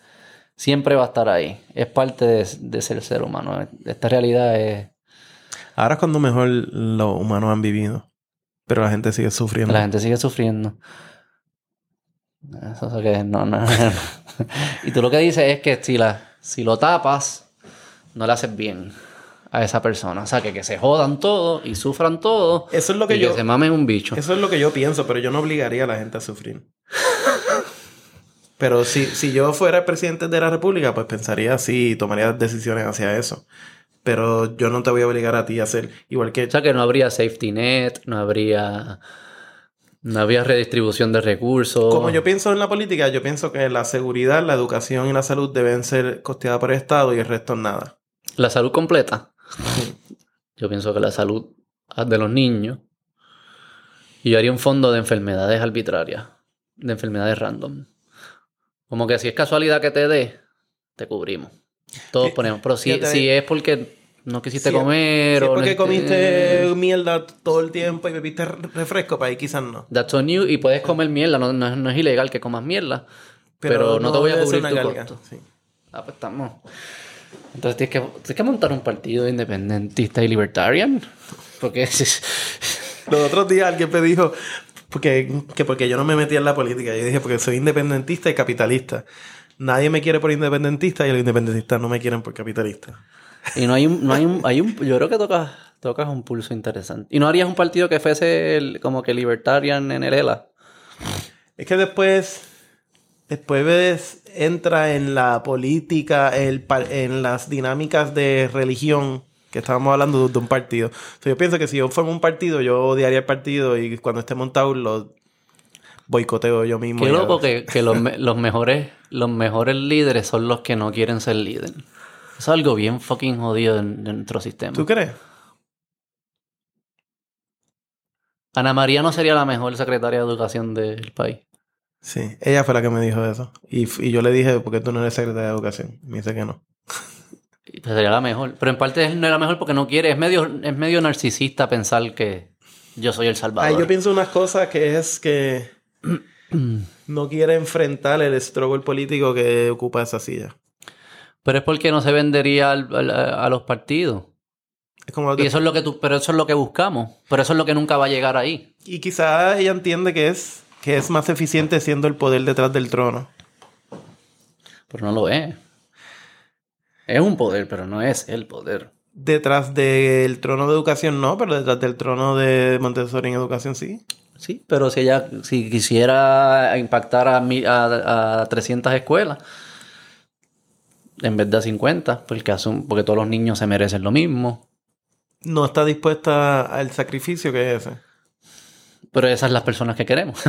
Siempre va a estar ahí. Es parte de, de ser ser humano. Esta realidad es... Ahora es cuando mejor los humanos han vivido. Pero la gente sigue sufriendo. La gente sigue sufriendo. Eso es que no, no, no. Y tú lo que dices es que si, la, si lo tapas, no le haces bien a esa persona. O sea, que, que se jodan todo y sufran todo. Eso es lo que y yo... que se mamen un bicho. Eso es lo que yo pienso, pero yo no obligaría a la gente a sufrir. Pero si, si yo fuera el presidente de la República, pues pensaría así y tomaría decisiones hacia eso. Pero yo no te voy a obligar a ti a hacer igual que... O sea, que no habría safety net, no habría... No habría redistribución de recursos. Como yo pienso en la política, yo pienso que la seguridad, la educación y la salud deben ser costeadas por el Estado y el resto nada. La salud completa. Yo pienso que la salud de los niños. Y yo haría un fondo de enfermedades arbitrarias. De enfermedades random. Como que si es casualidad que te dé, te cubrimos. Todos ponemos. Pero si, si es porque no quisiste Si- comer Si es o... porque no- comiste mierda todo el tiempo y bebiste re- refresco, para ahí quizás no. That's on you. Y puedes comer mierda. No, no es- no es ilegal que comas mierda. Pero, no, te voy a cubrir tu carga, costo. sí. Ah, pues estamos. Entonces tienes que, tienes que montar un partido independentista y libertarian. Porque Los otros días alguien me dijo porque, que porque yo no me metía en la política. Yo dije porque soy independentista y capitalista. Nadie me quiere por independentista y los independentistas no me quieren por capitalista. Y no hay un, no hay un, hay un, yo creo que tocas, tocas un pulso interesante. Y no harías un partido que fuese el- como que libertarian en el ELA. Es que después, después ves- entra en la política, el, en las dinámicas de religión que estábamos hablando de, un partido. O sea, yo pienso que si yo formo un partido, yo odiaría el partido y cuando esté montado lo boicoteo yo mismo. Qué loco que, los, mejores, los mejores líderes son los que no quieren ser líder. Eso es algo bien fucking jodido en, en nuestro sistema. ¿Tú crees? Ana María no sería la mejor secretaria de educación del país. Sí, ella fue la que me dijo eso. Y, y yo le dije, ¿por qué tú no eres secretaria de educación? Me dice que no. Sería la mejor. Pero en parte no era la mejor porque no quiere. Es medio, es medio narcisista pensar que yo soy el salvador. Ay, yo pienso unas cosas que es que no quiere enfrentar el struggle político que ocupa esa silla. Pero es porque no se vendería al- al- a los partidos. Es como Y eso es lo que tú, pero eso es lo que buscamos. Pero eso es lo que nunca va a llegar ahí. Y quizá ella entiende que es, que es más eficiente siendo el poder detrás del trono. Pero no lo es. Es un poder, pero no es el poder. Detrás del trono de educación no, pero detrás del trono de Montessori en educación sí. Sí, pero si ella si quisiera impactar a, mi- a, a 300 escuelas en vez de a 50, porque, asum- porque todos los niños se merecen lo mismo. No está dispuesta al sacrificio que es ese. Pero esas son las personas que queremos.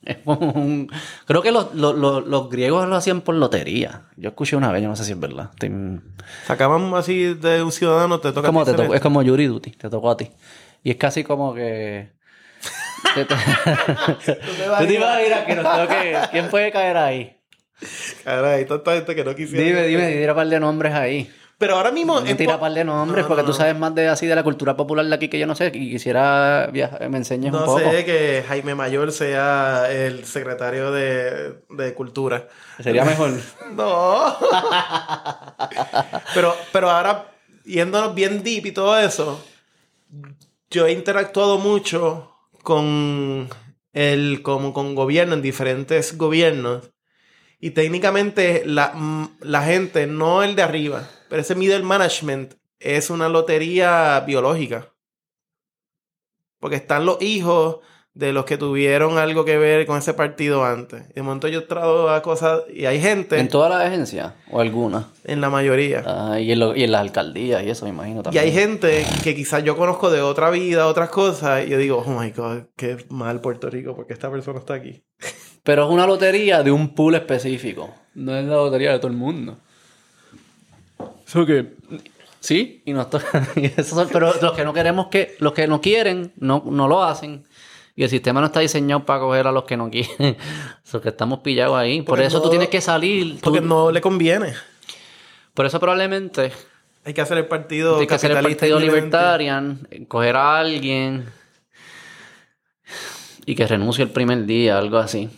Es como un- Creo que los, los- los- los griegos lo hacían por lotería. Yo escuché una vez, yo no sé si es verdad. Estoy- Sacaban así de un ciudadano, te Es toca como, a ti te tocó- es como Yuri Duty, te tocó a ti. Y es casi como que... te- te- Tú te imaginas que nos toque... ¿Quién puede caer ahí? Caray, tanta gente que no quisiera. Dime, dime, tira un par de nombres ahí. Pero ahora mismo. No en tira par de nombres No, porque no, tú no. sabes más de así de la cultura popular de aquí que yo no sé y quisiera viajar, me enseñes un No poco. sé que Jaime Mayor sea el secretario de, de Cultura. Sería mejor. No. pero, pero ahora, yéndonos bien deep y todo eso, yo he interactuado mucho con el, como con gobierno, en diferentes gobiernos. Y técnicamente la, la gente, no el de arriba, pero ese middle management es una lotería biológica. Porque están los hijos de los que tuvieron algo que ver con ese partido antes. Y de momento yo trato a cosas y hay gente ¿En todas las agencias? ¿O alguna? en la mayoría. Ah, y, en lo- y en las alcaldías y eso, me imagino Y también. hay gente que quizás yo conozco de otra vida, otras cosas, y yo digo, oh my god, qué mal Puerto Rico, porque esta persona está aquí. Pero es una lotería de un pool específico. No es la lotería de todo el mundo. Eso que... Sí, y nos toca... y eso son- pero los que no queremos que... Los que no quieren, no, no lo hacen. Y el sistema no está diseñado para coger a los que no quieren. Eso que estamos pillados ahí. Por eso tú tienes que salir. tú- Porque no le conviene. Por eso probablemente Hay que hacer el partido hay que hacer el partido libertarian, coger a alguien y que renuncie el primer día, algo así.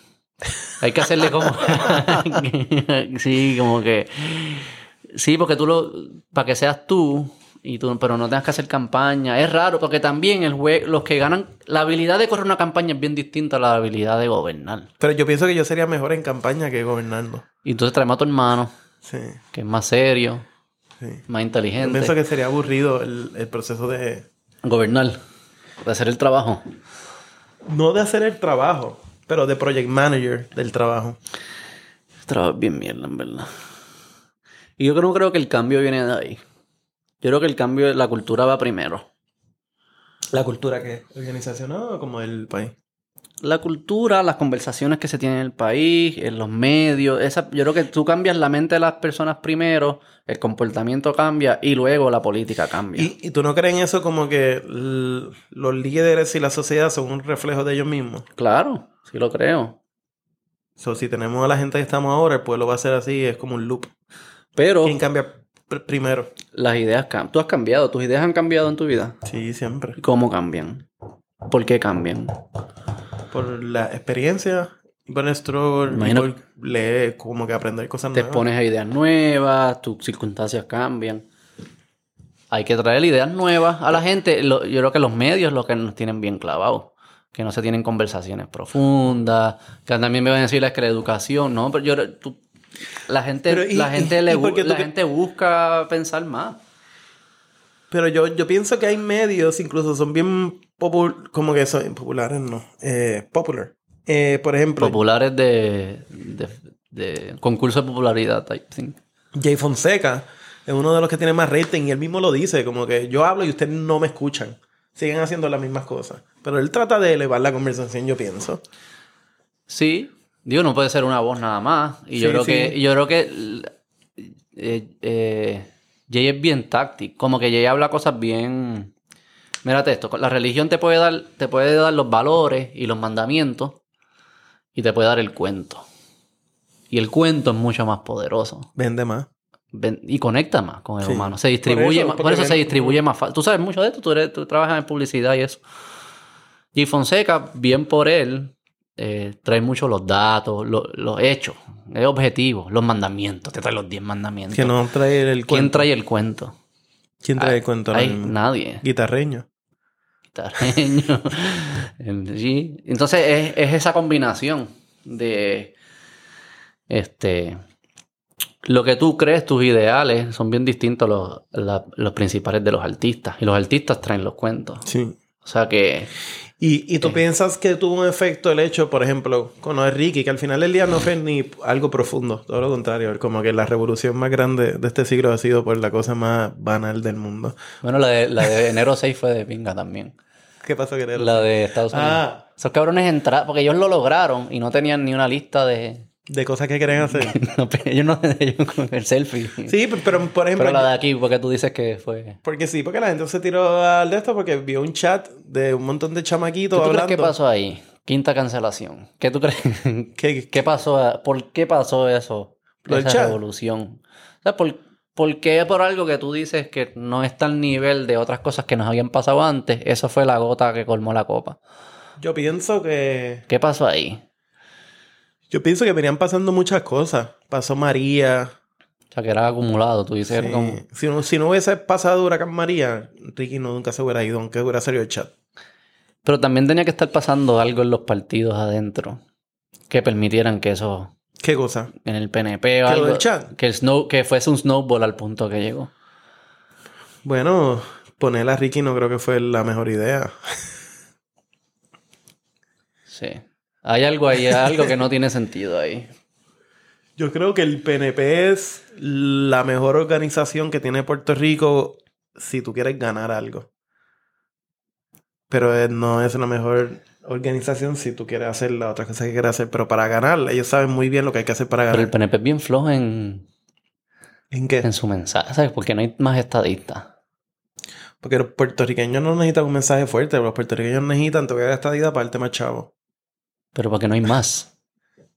Hay que hacerle como... sí, como que... Sí, porque tú lo... Para que seas tú, y tú, pero no tengas que hacer campaña. Es raro, porque también el jue- los que ganan... La habilidad de correr una campaña es bien distinta a la habilidad de gobernar. Pero yo pienso que yo sería mejor en campaña que gobernando. Y entonces traemos a tu hermano, Sí, que es más serio, sí. más Yo inteligente. pienso que sería aburrido el, el proceso de... Gobernar. De hacer el trabajo. No de hacer el trabajo, pero de project manager del trabajo. Trabajo es bien mierda, en verdad. Y yo no creo que el cambio viene de ahí. Yo creo que el cambio de la cultura va primero. ¿La cultura qué? ¿Organizacional o como el país? La cultura, las conversaciones que se tienen en el país, en los medios. Esa, yo creo que tú cambias la mente de las personas primero, el comportamiento cambia y luego la política cambia. ¿Y, y tú no crees en eso como que los líderes y la sociedad son un reflejo de ellos mismos? Claro, sí lo creo. So, si tenemos a la gente que estamos ahora, el pueblo va a ser así, es como un loop. Pero ¿Quién cambia pr- primero? las ideas cambian. Tú has cambiado, tus ideas han cambiado en tu vida. Sí, siempre. ¿Cómo cambian? ¿Por qué cambian? Por la experiencia, y por y Imagino- por leer, como que aprender cosas Te nuevas. expones a ideas nuevas, tus circunstancias cambian. Hay que traer ideas nuevas a la gente. Lo- yo creo que los medios lo que nos tienen bien clavados. Que no se tienen conversaciones profundas. Que también me van a decir es que la educación, no, pero yo tú- la gente, Pero, ¿y- la gente y- le y la gente busca pensar más. Pero yo, yo pienso que hay medios, incluso son bien como que son populares, no, eh, popular. Eh, por ejemplo, Populares de, de, de concurso de popularidad type thing. Jay Fonseca es uno de los que tiene más rating y él mismo lo dice, como que yo hablo y ustedes no me escuchan. Siguen haciendo las mismas cosas. Pero él trata de elevar la conversación, yo pienso. Sí, digo, no puede ser una voz nada más. Y yo creo sí. que, yo creo que eh, eh, Jay es bien táctico. Como que Jay habla cosas bien. Mírate esto, la religión te puede dar, te puede dar los valores y los mandamientos y te puede dar el cuento. Y el cuento es mucho más poderoso. Vende más. Ven- y conecta más con el Sí. humano. Se distribuye eso, más. Por eso se distribuye más fácil. Tú sabes mucho de esto, tú, eres- tú trabajas en publicidad y eso. Y Fonseca, bien por él, eh, trae mucho los datos, lo- los hechos, es objetivo, los mandamientos. Te trae los 10 mandamientos. Que no trae el ¿Quién trae el cuento? ¿Quién trae el cuento? Hay nadie. Guitarreño. guitarreño. El G. Entonces es, es esa combinación de este lo que tú crees, tus ideales, son bien distintos a los, la- los principales de los artistas. Y los artistas traen los cuentos. Sí. O sea que Y, y tú Eh. piensas que tuvo un efecto el hecho, por ejemplo, con Ricky, que al final del día no fue ni algo profundo, todo lo contrario, como que la revolución más grande de este siglo ha sido por la cosa más banal del mundo. Bueno, la de, la de enero 6 fue de pinga también. ¿Qué pasó, Guerrero? La de Estados Unidos. Ah. Esos cabrones entraron, porque ellos lo lograron y no tenían ni una lista de... De cosas que quieren hacer. no, pero ellos no... Con el selfie. Sí, pero por ejemplo, Pero la de aquí, porque tú dices que fue... porque sí, porque la gente se tiró al de esto porque vio un chat de un montón de ¿Qué chamaquitos tú hablando. que pasó ahí? Quinta cancelación. ¿Qué tú crees? ¿Qué- ¿Qué pasó? ¿Por qué pasó eso? Lo Esa chat. revolución. O sea, ¿por, por qué por algo que tú dices que no está al nivel de otras cosas que nos habían pasado antes? Eso fue la gota que colmó la copa. Yo pienso que ¿Qué pasó ahí? Yo pienso que venían pasando muchas cosas. Pasó María. O sea, que era acumulado. Tú dices, Sí. como... Si, no, si no hubiese pasado Huracán María, Ricky no nunca se hubiera ido, aunque hubiera salido el chat. Pero también tenía que estar pasando algo en los partidos adentro que permitieran que eso ¿Qué cosa? en el PNP o ¿Que lo algo, del chat? Que, el snow, que fuese un snowball al punto que llegó. Bueno, poner a Ricky no creo que fue la mejor idea. Sí. Hay algo ahí, hay algo que no tiene sentido ahí. Yo creo que el PNP es la mejor organización que tiene Puerto Rico si tú quieres ganar algo. Pero no es la mejor organización si tú quieres hacer la otra cosa que quieres hacer. Pero para ganar, ellos saben muy bien lo que hay que hacer para Pero el ganar. PNP es bien flojo en, ¿En qué? en su mensaje, ¿sabes? Porque no hay más estadistas. Porque los puertorriqueños no necesitan un mensaje fuerte. Los puertorriqueños necesitan tocar esta vida para el tema chavo. Pero porque no hay más.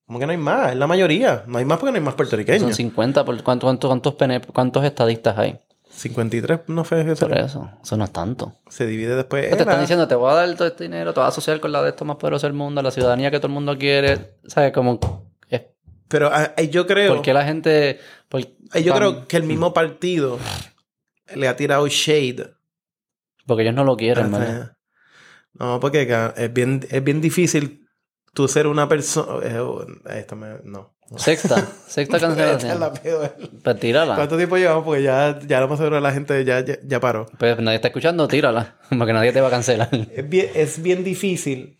Como que no hay más, es la mayoría. No hay más porque no hay más Son puertorriqueños. 50. Por, ¿cuántos, cuántos, cuántos, estadistas hay? 53 no fue eso. Por eso. Eso no es tanto. Se divide después. Te están diciendo, te voy a dar todo este dinero, te vas a asociar con la de estos más poderosos del mundo, la ciudadanía que todo el mundo quiere. ¿Sabes? Como... es- Pero ah, eh, yo creo. ¿Por qué la gente...? por- eh, yo tan- creo que el mismo partido le ha tirado shade. Porque ellos no lo quieren. ¿verdad? No, porque es bien, es bien difícil tú ser una persona. esto me. No. Sexta. Sexta cancelación. la peor. Pues tírala. ¿Cuánto tiempo llevamos? Porque ya, ya lo más seguro la gente ya, ya, ya paró. Pues nadie está escuchando, tírala. Porque nadie te va a cancelar. Es bien, es bien difícil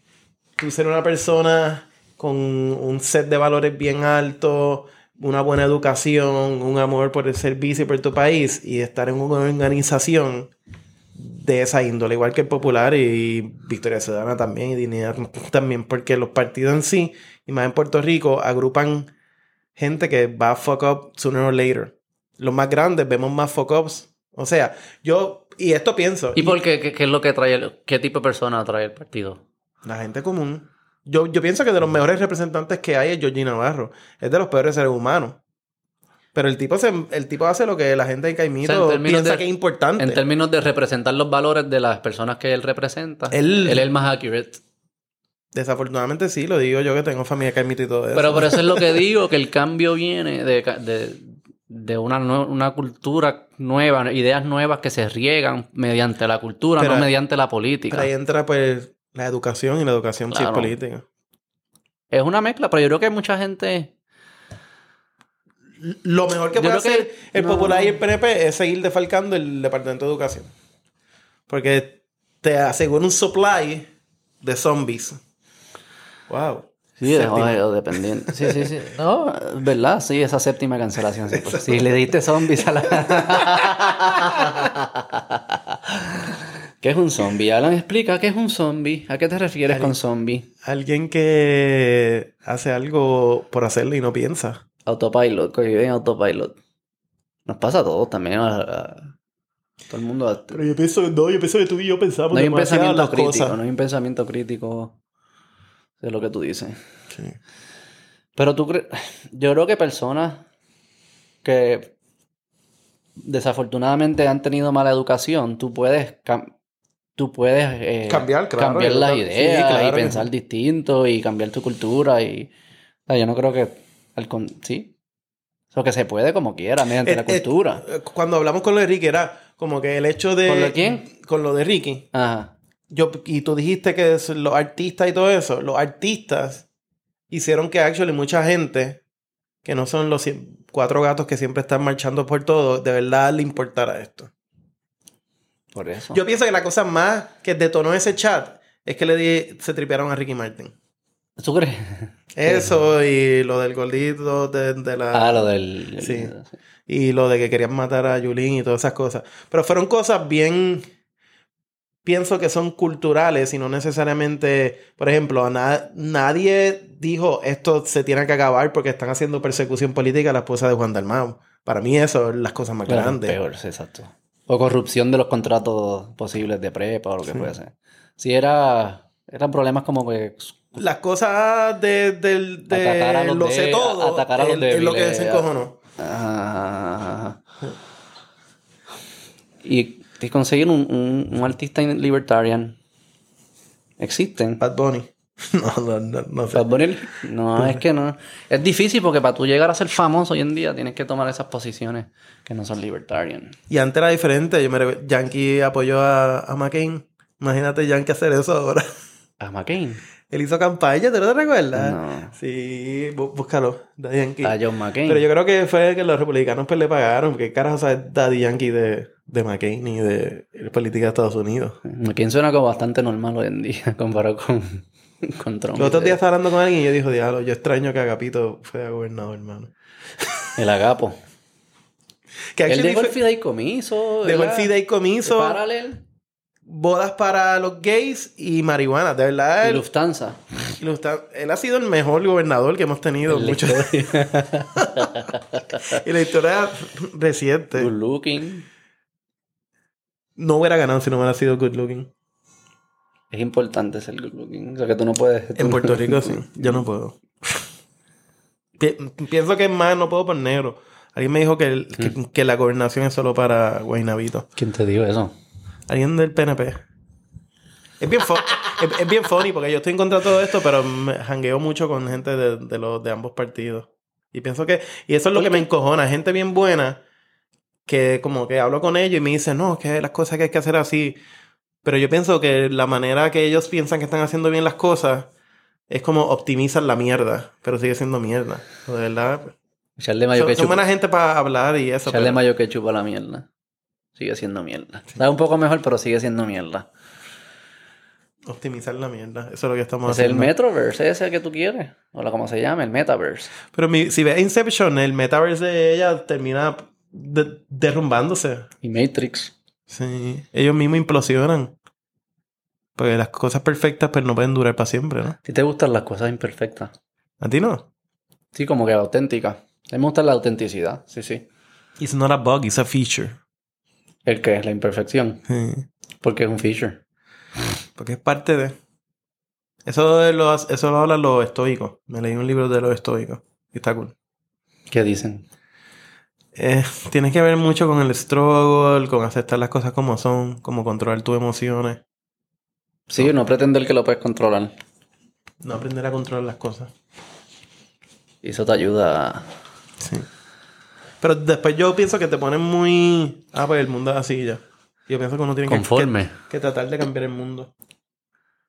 tú ser una persona con un set de valores bien alto, una buena educación, un amor por el servicio y por tu país y estar en una organización de esa índole, igual que el Popular y Victoria Ciudadana también y Dignidad también, porque los partidos en sí, y más en Puerto Rico, agrupan gente que va a fuck up sooner or later. Los más grandes vemos más fuck ups. O sea, yo, y esto pienso. ¿Y por qué? ¿Qué, qué es lo que trae el, qué tipo de persona trae el partido? La gente común. Yo, yo pienso que de los mejores representantes que hay es Georgie Navarro. Es de los peores seres humanos. Pero el tipo, se, el tipo hace lo que la gente en Caimito O sea, piensa de- que es importante. En términos de representar los valores de las personas que él representa, Él- él, es el más accurate. Desafortunadamente sí, lo digo yo que tengo familia Caimito y todo eso. Pero por eso es lo que digo, que el cambio viene de, de, de una, una cultura nueva, ideas nuevas que se riegan mediante la cultura, Pero- no mediante la política. Pero ahí entra pues la educación y la educación sí es Claro. política. Es una mezcla, pero yo creo que mucha gente... Lo mejor que puede creo que- hacer el no. Popular y el PNP es seguir defalcando el Departamento de Educación. Porque te asegura un supply de zombies. Wow. Sí, de- Séptimo. o- o dependiente. Sí, sí, sí. No, verdad, sí, esa séptima cancelación. Sí, pues, sí, le diste zombies a la... ¿Qué es un zombie? Alan, explica qué es un zombie. ¿A qué te refieres con zombie? Alguien que hace algo por hacerlo y no piensa. Autopilot, que vive en autopilot. Nos pasa a todos también. a- a- Todo el mundo... Pero yo pienso, no, yo pienso que tú y yo pensamos No hay un pensamiento las crítico, cosas. no hay un pensamiento crítico de lo que tú dices. Sí. Pero tú crees, yo creo que personas que desafortunadamente han tenido mala educación, tú puedes, cam- tú puedes eh, Cambiar, claro, cambiar las sí, ideas claro y pensar sí. distinto y cambiar tu cultura y o sea, yo no creo que al con- sí, o que se puede como quiera mediante Eh, la eh, cultura. eh, Cuando hablamos con lo de Ricky, era como que el hecho de. ¿Con lo de quién? Con lo de Ricky. Ajá. Yo, y tú dijiste que los artistas y todo eso. Los artistas hicieron que actually mucha gente, que no son los cien- cuatro gatos que siempre están marchando por todo, de verdad le importara esto. Por eso. Yo pienso que la cosa más que detonó ese chat es que le di, se tripearon a Ricky Martin. ¿Tú crees? Eso y lo del gordito de, de la... Ah, lo del Sí. y lo de que querían matar a Yulín y todas esas cosas. Pero fueron cosas bien, pienso que son culturales y no necesariamente, por ejemplo, a na- nadie dijo esto se tiene que acabar porque están haciendo persecución política a la esposa de Juan Dalmau. Para mí eso es las cosas más grandes. Peor, sí, exacto. O corrupción de los contratos posibles de prepa o lo que Sí. fuese. Si era, eran problemas como que Las cosas de, del- de los lo sé de- todo atacar a los es, lo que débiles, desencojonó. ah, y y conseguir un, un, un artista libertarian existen. Bad Bunny. No, no, no, no sé. Bad Bunny, no, es que no. Es difícil porque para tú llegar a ser famoso hoy en día tienes que tomar esas posiciones que no son libertarian. Y antes era diferente. Yo me re- Yankee apoyó a, a McCain. Imagínate Yankee hacer eso ahora. A McCain, Él hizo campaña, ¿te lo recuerdas? No. Sí, bú- búscalo. Daddy Yankee. a John McCain. Pero yo creo que fue que los republicanos pues le pagaron. Porque ¿qué carajo sabe Daddy Yankee de, de McCain y de política de Estados Unidos? McCain suena como bastante normal hoy en día comparado con, con Trump. Los otros días estaba hablando con alguien y yo dijo, diablo, yo extraño que Agapito fuera gobernador, hermano. El agapo. Que Él dejó el fideicomiso. dejó el fideicomiso, Paralel. Bodas para los gays y marihuana. De verdad, Y él, Lufthansa. él ha sido el mejor gobernador que hemos tenido. En mucho- y la historia reciente. Good looking. No hubiera ganado si no hubiera sido good looking. Es importante ser good looking. O sea que tú no puedes. En Puerto Rico sí. Yo no puedo. Pi- pienso que es más, no puedo por negro. Alguien me dijo que, el- que, Mm. que la gobernación es solo para Guaynabito. ¿Quién te dijo eso? Alguien del PNP. Es bien, es, es bien funny porque yo estoy en contra de todo esto, pero me jangueo mucho con gente de, de los, de ambos partidos. Y pienso que... Y eso es lo que me encojona. Gente bien buena que como que hablo con ellos y me dicen, no, que las cosas que hay que hacer así. Pero yo pienso que la manera que ellos piensan que están haciendo bien las cosas es como optimizan la mierda, pero sigue siendo mierda. De verdad. Echarle mayo Son, que son buena gente para hablar y eso. Echarle pero- mayo que chupa la mierda. Sigue siendo mierda. Está un poco mejor, pero sigue siendo mierda. Optimizar la mierda. Eso es lo que estamos Es el haciendo. Metroverse ese que tú quieres. O la como se llama, el Metaverse. Pero mi- si ves Inception, el metaverse de ella termina de- derrumbándose. Y Matrix. Sí. Ellos mismos implosionan. Porque las cosas perfectas pues no pueden durar para siempre, ¿no? ¿A ti te gustan las cosas imperfectas? ¿A ti no? Sí, como que auténticas. A mí me gusta la autenticidad. Sí, sí. It's not a bug, it's a feature. ¿El qué? La imperfección. Sí. Porque es un feature. Porque es parte de... Eso lo, eso lo hablan los estoicos. Me leí un libro de los estoicos. Y está cool. ¿Qué dicen? Eh, tiene que ver mucho con el struggle, con aceptar las cosas como son, como controlar tus emociones. Sí, no pretender que lo puedes controlar. No aprender a controlar las cosas. Y eso te ayuda a... Sí. Pero después yo pienso que te ponen muy... Ah, pues el mundo es así ya. Yo pienso que uno tiene que- Conforme. que, que tratar de cambiar el mundo.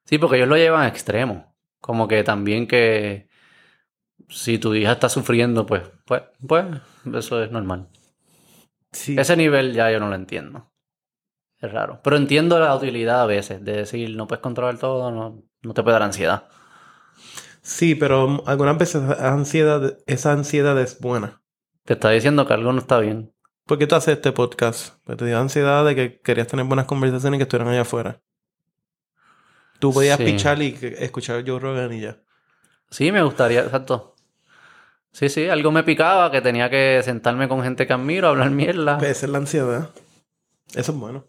Sí, porque ellos lo llevan a extremo. Como que también que si tu hija está sufriendo, pues, pues, pues, eso es normal. Sí. Ese nivel ya yo no lo entiendo. Es raro. Pero entiendo la utilidad a veces de decir, no puedes controlar todo, no, no te puede dar ansiedad. Sí, pero algunas veces ansiedad, esa ansiedad es buena. Te está diciendo que algo no está bien. ¿Por qué tú haces este podcast? Porque te dio ansiedad de que querías tener buenas conversaciones y que estuvieran allá afuera. Tú podías Sí. pichar y escuchar a Joe Rogan y ya. Sí, me gustaría, exacto. Sí, sí, algo me picaba que tenía que sentarme con gente que admiro, hablar mierda. Pues esa es la ansiedad. Eso es bueno.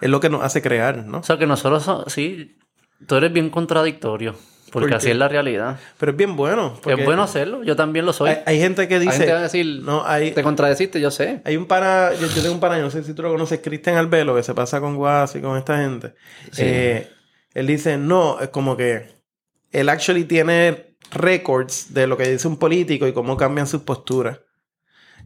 Es lo que nos hace crear, ¿no? O sea, que nosotros, so- sí, tú eres bien contradictorio. Porque ¿Por así es la realidad. Pero es bien bueno. Es bueno hacerlo, yo también lo soy. Hay, hay gente que Hay dice... gente que va a decir, no, hay, te contradeciste, yo sé. Hay un pana, yo, yo tengo un pana, no sé si tú lo conoces, Cristian Albelo, que se pasa con Guas y con esta gente. Sí. Eh, él dice, no, es como que él actually tiene records de lo que dice un político y cómo cambian sus posturas.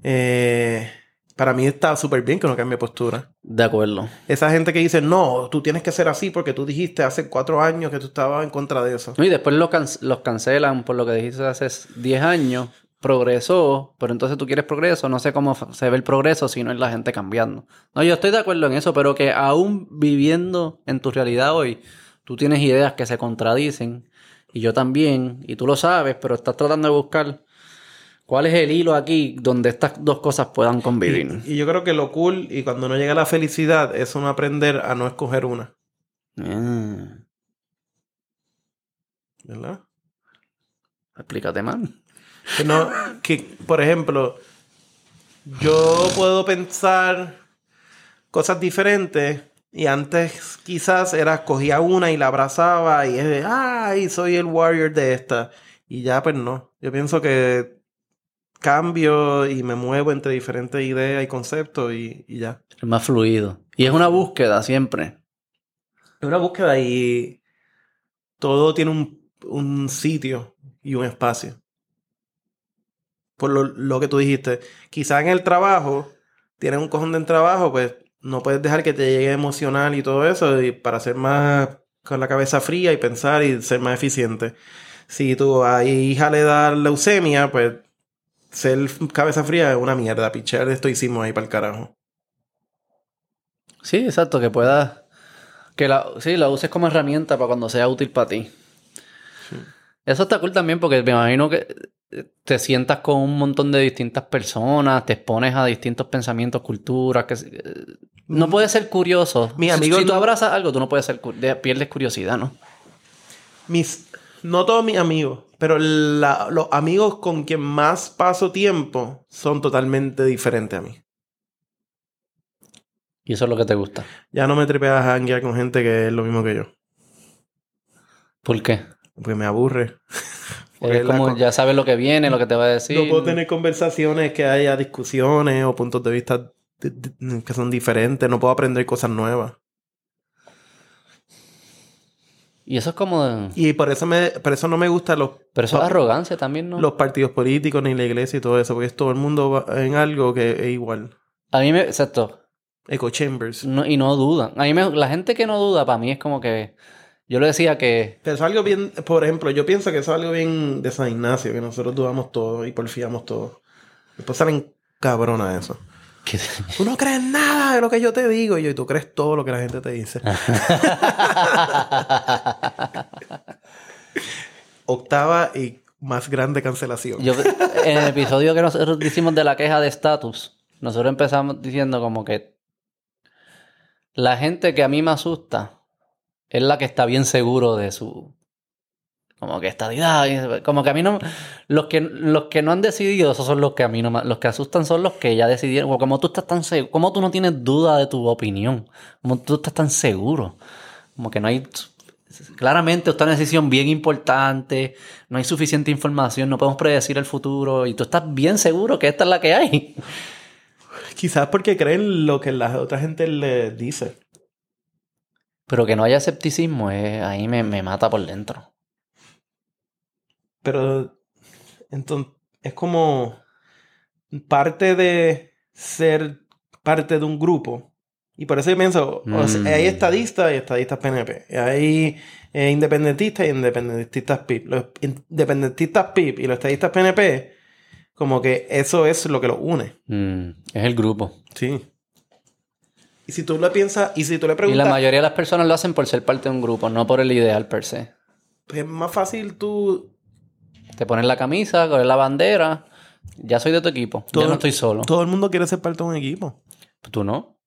Eh, para mí está súper bien que no cambie postura. De acuerdo. Esa gente que dice, no, tú tienes que ser así porque tú dijiste hace cuatro años que tú estabas en contra de eso. No, Y después los, can- los cancelan por lo que dijiste hace 10 años. Progresó, pero entonces tú quieres progreso. No sé cómo se ve el progreso si no es la gente cambiando. No, yo estoy de acuerdo en eso, pero que aún viviendo en tu realidad hoy, tú tienes ideas que se contradicen. Y yo también, y tú lo sabes, pero estás tratando de buscar cuál es el hilo aquí donde estas dos cosas puedan convivir. Y yo creo que lo cool y cuando no llega la felicidad es uno aprender a no escoger una. Ah, ¿Verdad? explícate más. Que no, que, por ejemplo, yo puedo pensar cosas diferentes y antes quizás era cogía una y la abrazaba y es de, ay, soy el warrior de esta. Y ya pues no. Yo pienso que cambio y me muevo entre diferentes ideas y conceptos y, y ya. Es más fluido. Y es una búsqueda siempre. Es una búsqueda y todo tiene un, un sitio y un espacio. Por lo, lo que tú dijiste. Quizá en el trabajo, tienes un cojón de trabajo, pues no puedes dejar que te llegue emocional y todo eso y para ser más con la cabeza fría y pensar y ser más eficiente. Si tu a hija le da leucemia, pues ser cabeza fría es una mierda. Pichar estoicismo ahí para el carajo. Sí, exacto, que puedas. Que la, sí, la uses como herramienta para cuando sea útil para ti. Eso está cool también porque me imagino que te sientas con un montón de distintas personas, te expones a distintos pensamientos, culturas. Que, eh, no puedes ser curioso. Mi Si- amigo si tú no- abrazas algo, tú no puedes ser. Pierdes curiosidad, ¿no? mis, no todos mis amigos, pero la- los amigos con quien más paso tiempo son totalmente diferentes a mí. Y eso es lo que te gusta. Ya no me tripeas a janguear con gente que es lo mismo que yo. ¿Por qué? Porque me aburre. Porque Es como co- ya sabes lo que viene, lo que te va a decir. No puedo tener conversaciones que haya discusiones o puntos de vista que son diferentes. No puedo aprender cosas nuevas. Y eso es como. Y por eso, me, por eso no me gustan los, Pero eso es arrogancia también, ¿no? los partidos políticos ni la iglesia y todo eso. Porque es todo el mundo va en algo que es igual. A mí me. Exacto. Echo Chambers. No- y no dudan. A mí me- la gente que no duda, para mí es como que. Yo le decía que. Pero eso es algo bien, por ejemplo, yo pienso que eso es algo bien de San Ignacio, que nosotros dudamos todo y porfiamos todo. Después salen cabrona eso. Tú no crees nada de lo que yo te digo y yo, y tú crees todo lo que la gente te dice. Octava y más grande cancelación. Yo, en el episodio que nosotros hicimos de la queja de estatus, nosotros empezamos diciendo como que la gente que a mí me asusta es la que está bien seguro de su como que estadidad, como que a mí no los que los que no han decidido, esos son los que a mí no me- los que asustan son los que ya decidieron, como tú estás tan seguro, como tú no tienes duda de tu opinión, como tú estás tan seguro, como que no hay Claramente, esta es una decisión bien importante, no hay suficiente información, no podemos predecir el futuro y tú estás bien seguro que esta es la que hay. Quizás porque creen lo que la otra gente le dice. Pero que no haya escepticismo, eh, ahí me, me mata por dentro. Pero entonces es como parte de ser parte de un grupo. Y por eso yo pienso, o sea, Mm. hay estadistas y estadistas PNP. Hay eh, independentistas y independentistas PIP. Los independentistas PIP y los estadistas PNP, como que eso es lo que los une. Mm, es el grupo. Sí. Y si tú le piensas, y si tú le Y la preguntas, mayoría de las personas lo hacen por ser parte de un grupo, no por el ideal per se. pues es más fácil tú Te pones la camisa, coges la bandera, ya soy de tu equipo, Todo- ya no estoy solo. Todo el mundo quiere ser parte de un equipo. ¿Tú no?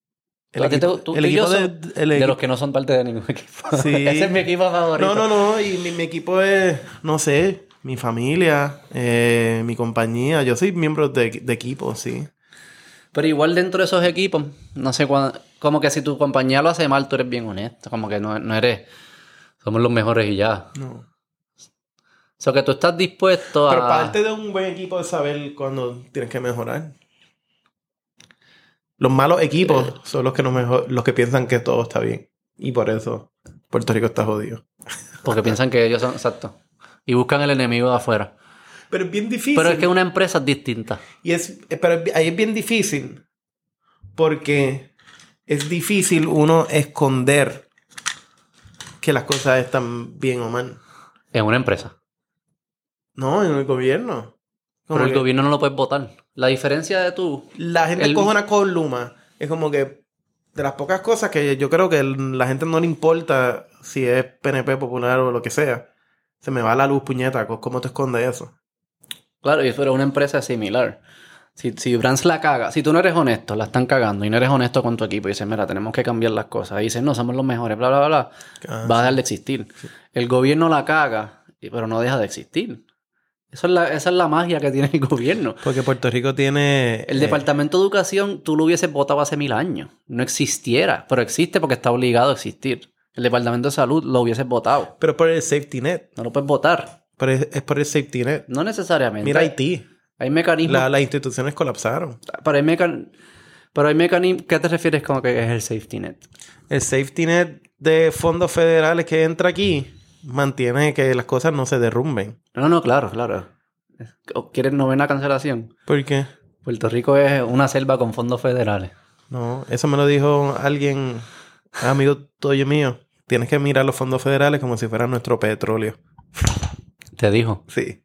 El equipo, tú- el tú equipo de, son el De equipo- los que no son parte de ningún equipo. Sí. Ese es mi equipo favorito. No, no, no. Y mi, mi equipo es, no sé, mi familia, eh, mi compañía. Yo soy miembro de, de equipo, sí. Pero igual dentro de esos equipos, no sé cuándo, como que si tu compañía lo hace mal, tú eres bien honesto, como que no, no eres, somos los mejores y ya. No. O sea, que tú estás dispuesto a... Pero parte de un buen equipo es saber cuándo tienes que mejorar. Los malos equipos son los que, no mejor, los que piensan que todo está bien. Y por eso Puerto Rico está jodido. Porque piensan que ellos son, exacto. Y buscan el enemigo de afuera. Pero es bien difícil. Pero es que una empresa es distinta. Y es, pero ahí es bien difícil porque es difícil uno esconder que las cosas están bien o mal. Es una empresa. No, en el gobierno. Como Pero el que gobierno no lo puedes votar. La diferencia de tú... La gente el- cojona con Luma. Es como que de las pocas cosas que yo creo que la gente no le importa si es PNP popular o lo que sea. Se me va la luz, puñeta. ¿Cómo te escondes eso? Claro, y eso era una empresa similar. Si, si Brands la caga, si tú no eres honesto, la están cagando y no eres honesto con tu equipo y dices, mira, tenemos que cambiar las cosas. Y dices, no, somos los mejores, bla, bla, bla, bla. Ah, va a dejar de existir. El gobierno la caga, pero no deja de existir. Eso es la, esa es la magia que tiene el gobierno. Porque Puerto Rico tiene... El eh, Departamento de Educación, tú lo hubieses votado hace mil años. No existiera, pero existe porque está obligado a existir. El Departamento de Salud lo hubieses votado. Pero por el safety net. No lo puedes votar. Pero es, es por el safety net. No necesariamente. Mira Haití. Hay mecanismos. La- las instituciones colapsaron. Pero hay mecan... Pero hay mecanismos... ¿Qué te refieres con que es el safety net? El safety net de fondos federales que entra aquí mantiene que las cosas no se derrumben. No, no, claro, claro. ¿O ¿Quieres novena cancelación? ¿Por qué? Puerto Rico es una selva con fondos federales. No, eso me lo dijo alguien, amigo tuyo mío. Tienes que mirar los fondos federales como si fueran nuestro petróleo. Te dijo. Sí.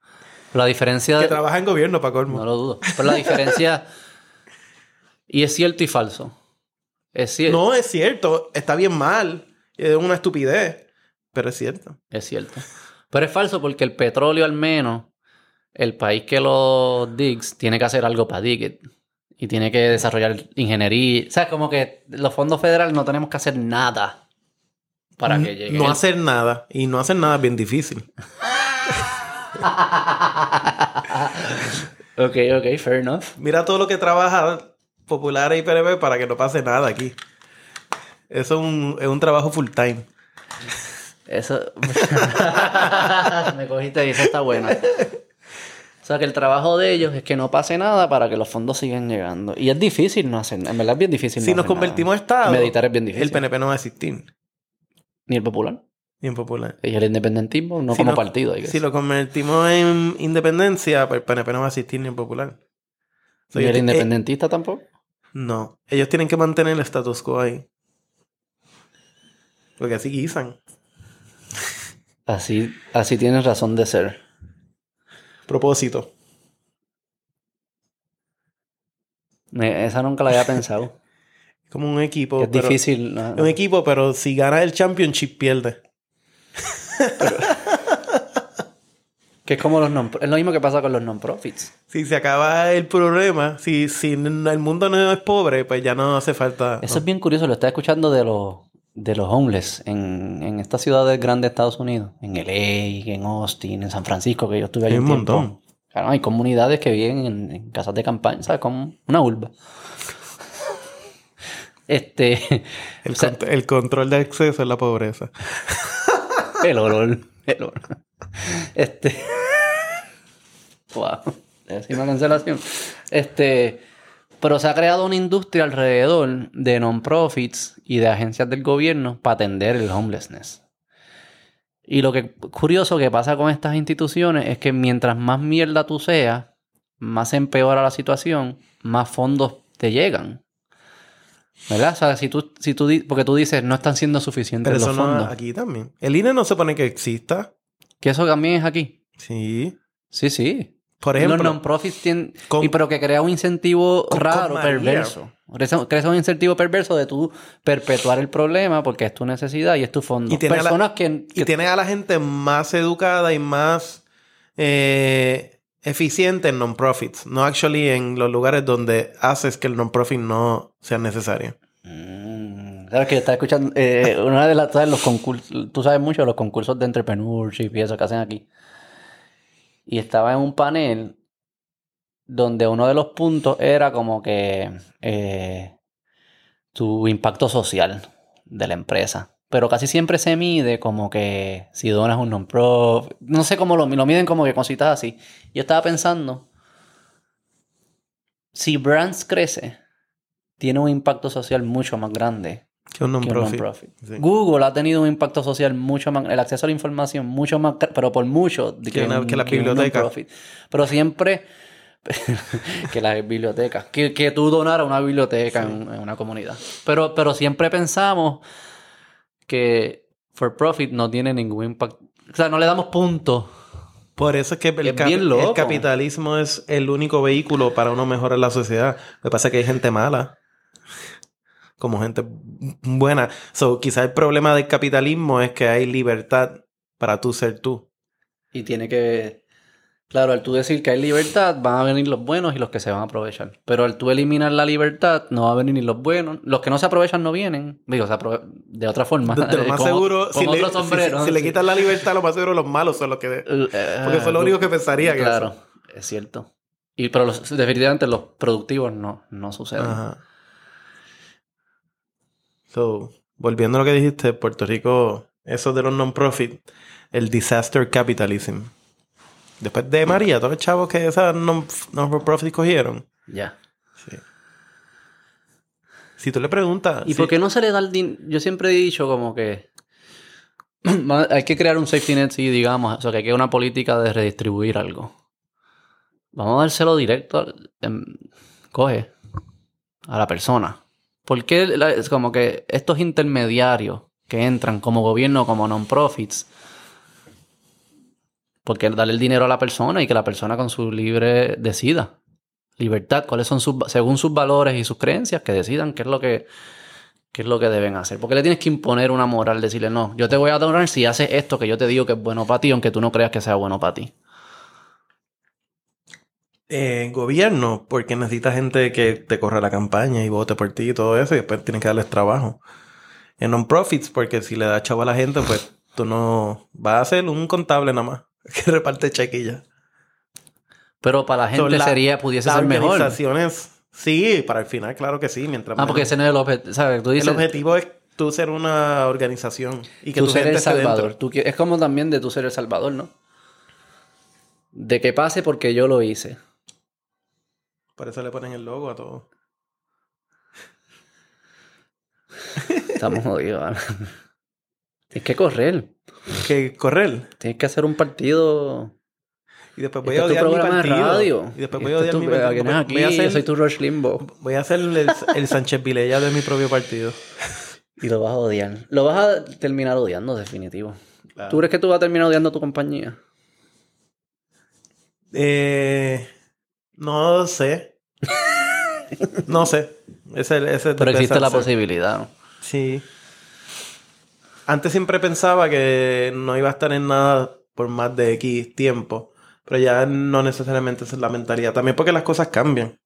La diferencia... Que trabaja en gobierno, para colmo. No lo dudo. Pero la diferencia... y es cierto y falso. Es cierto. No, es cierto. Está bien mal. Es una estupidez. Pero es cierto. Es cierto. Pero es falso porque el petróleo al menos, el país que lo digs, tiene que hacer algo para dig it. Y tiene que desarrollar ingeniería. O sea, como que los fondos federales no tenemos que hacer nada para que llegue. No hacer nada. Y no hacer nada es bien difícil. ok, ok, fair enough. Mira todo lo que trabaja Popular y PNP para que no pase nada aquí. Eso es un, es un trabajo full time. Eso. Me cogiste y eso está bueno. O sea que el trabajo de ellos es que no pase nada para que los fondos sigan llegando. Y es difícil no hacer En verdad es bien difícil. Si no nos hacer convertimos nada. Estado, Meditar es bien difícil. el PNP no va a existir. Ni el popular. Bien popular. Y el independentismo no Si como partido. Si lo convertimos en independencia, pues el PNP no va a existir ni en popular. So, Ni el ti- independentista tampoco. eh, no. Ellos tienen que mantener el status quo ahí. Porque así guisan. Así, así tienes razón de ser. Propósito. Me- esa nunca la había pensado. Como un equipo. Es pero- difícil. ¿no? Un equipo, pero si gana el championship, pierde. Que es como los non Es lo mismo que pasa con los non-profits. Si se acaba el problema, si, si n- el mundo no es pobre, pues ya no hace falta. Eso es bien curioso, lo estaba escuchando de los, de los homeless en, en estas ciudades grandes de Estados Unidos. En LA, en Austin, en San Francisco, que yo estuve ahí Hay un montón. Claro, hay comunidades que viven en, en casas de campaña, ¿sabes? Como una urba. Este... El, o sea, cont- el control de acceso es la pobreza. El olor. El olor. Este. wow. Es una cancelación. Este. Pero se ha creado una industria alrededor de non-profits y de agencias del gobierno para atender el homelessness. Y lo que curioso que pasa con estas instituciones es que mientras más mierda tú seas, más se empeora la situación, más fondos te llegan. ¿Verdad? O sea, si tú, si tú porque tú dices no están siendo suficientes Pero los eso no fondos. es aquí también. El INE no se pone que exista. Que eso también es aquí. Sí. Sí, sí. Por ejemplo, los non-profits tienen... con- y pero que crea un incentivo con- raro, con perverso. Crea, un incentivo perverso de tú perpetuar el problema porque es tu necesidad y es tu fondo. Y tiene a la- Personas que... y que- tiene a la gente más educada y más eh, eficiente en non-profits. No actually en los lugares donde haces que el non-profit no sea necesario. Mm, Sabes que estaba escuchando... eh, una de las... ¿sabes? Los concursos... Tú sabes mucho de los concursos de entrepreneurship y eso que hacen aquí. Y estaba en un panel donde uno de los puntos era como que eh, tu impacto social de la empresa. Pero casi siempre se mide como que si donas un non-profit. No sé cómo lo, lo miden como que cositas así. Yo estaba pensando, si Brands crece, tiene un impacto social mucho más grande Que un non-profit. Sí. Google ha tenido un impacto social mucho más, el acceso a la información mucho más, pero por mucho de Que una- un- que la un biblioteca. non-profit. Pero siempre que la biblioteca, que, que tú donaras una biblioteca en, en una comunidad. Pero, pero siempre pensamos que for profit no tiene ningún impacto. O sea, no le damos puntos. Por eso es que el, Es cap- bien el capitalismo es el único vehículo para uno mejorar la sociedad. Lo que pasa es que hay gente mala. Como gente buena. So, quizás el problema del capitalismo es que hay libertad para tú ser tú. Y tiene que. Claro, al tú decir que hay libertad, van a venir los buenos y los que se van a aprovechar. Pero al tú eliminar la libertad, no va a venir ni los buenos. Los que no se aprovechan no vienen. Digo, se aprove- de otra forma. De, de lo más Con- seguro, con si, le, otro sombrero, si- si le sí. quitan la libertad, lo más seguro los malos son los que... Eh, Porque son los únicos que pensaría que Claro, eso. es cierto. Y pero los- definitivamente los productivos no, no suceden. Ajá. So, volviendo a lo que dijiste, Puerto Rico, eso de los non-profit, el disaster capitalism. Después de María, todos los chavos que esas non- non-profit cogieron. Ya. Sí. Si tú le preguntas... ¿Y por qué no se le da el dinero? Yo siempre he dicho como que hay que crear un safety net, sí, digamos. O sea, que hay que una política de redistribuir algo. Vamos a dárselo directo. al- em, coge a la persona. ¿Por qué es como que estos intermediarios que entran como gobierno, como non-profits, ¿por qué darle el dinero a la persona y que la persona con su libre decida? Libertad, cuáles son sus, según sus valores y sus creencias, que decidan qué es lo que, qué es lo que deben hacer. Porque le tienes que imponer una moral, decirle, no, yo te voy a donar si haces esto que yo te digo que es bueno para ti, aunque tú no creas que sea bueno para ti. Eh, gobierno, porque necesita gente que te corra la campaña y vote por ti y todo eso, y después tienes que darles trabajo. En non-profits, porque si le das chavo a la gente, pues tú no vas a ser un contable nada más, que reparte chequillas. Pero para la gente la- sería, pudiese ser mejor. organizaciones, sí, para el final, claro que sí, mientras Ah, porque ese no es el objetivo. ¿Sabes? Tú dices, el objetivo es tú ser una organización y que tú tu ser gente el salvador. Tú es como también de tú ser el salvador, ¿no? De que pase porque yo lo hice. Por eso le ponen el logo a todo. Estamos jodidos. ¿vale? Tienes que correr. Que correr. Tienes que hacer un partido. Y después voy Este a es tu odiar mi programa de partido. radio. Y después voy a Este es odiar mi partido. no aquí, Voy a Yo soy tu Rush Limbo. voy a hacer el, el Sánchez Vilella de mi propio partido. Y lo vas a odiar. Lo vas a terminar odiando, definitivo. Claro. ¿Tú crees que tú vas a terminar odiando a tu compañía? Eh, no sé. No sé. Ese, ese Pero existe la posibilidad. ¿no? Sí. Antes siempre pensaba que no iba a estar en nada por más de X tiempo. Pero ya no necesariamente esa es la mentalidad. También porque las cosas cambian.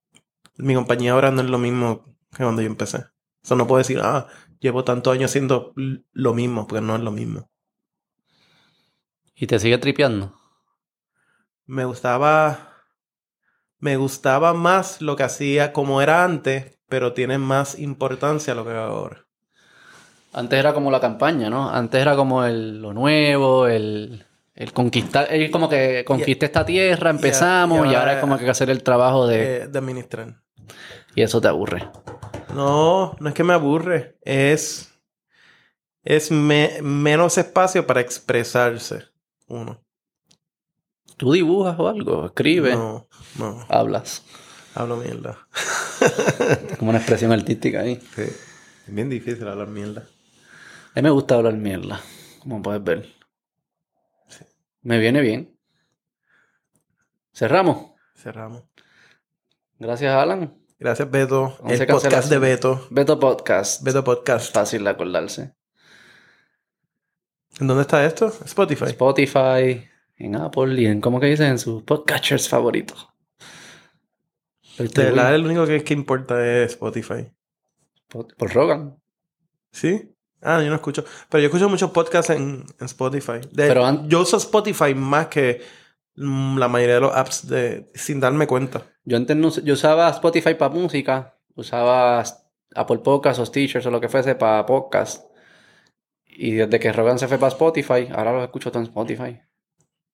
Mi compañía ahora no es lo mismo que cuando yo empecé. Eso no puedo decir, ah, llevo tantos años haciendo lo mismo, porque no es lo mismo. Y te sigue tripeando. Me gustaba. Me gustaba más lo que hacía como era antes, pero tiene más importancia lo que hago ahora. Antes era como la campaña, ¿no? Antes era como el, lo nuevo, el, el conquistar. Es como que conquiste esta tierra, empezamos, y, y ahora, ahora- es como que hacer el trabajo de. Eh, de administrar. Y eso te aburre. No, no es que me aburre. Es. Es me- menos espacio para expresarse. Uno. ¿Tú dibujas o algo? ¿Escribes? No, no. ¿Hablas? Hablo mierda. Como una expresión artística ahí. Sí. Es bien difícil hablar mierda. A mí me gusta hablar mierda, como puedes ver. Me viene bien. Cerramos. Cerramos. Gracias, Alan. Gracias, Beto. El podcast de. Beto. Beto Podcast. Beto Podcast. Fácil de acordarse. ¿En dónde está esto? Spotify. Spotify, en Apple y en, ¿cómo que dicen? En sus podcasters favoritos. De verdad, el único que, que importa es Spotify. Por, Rogan. ¿Sí? Ah, yo no escucho. Pero yo escucho muchos podcasts en, en Spotify. De- Pero yo uso Spotify más que mm, la mayoría de los apps de, sin darme cuenta. Yo antes no, yo usaba Spotify para música, usaba Apple Podcasts o Stitchers o lo que fuese para podcast. Y desde que Rogan se fue para Spotify, ahora lo escucho todo en Spotify.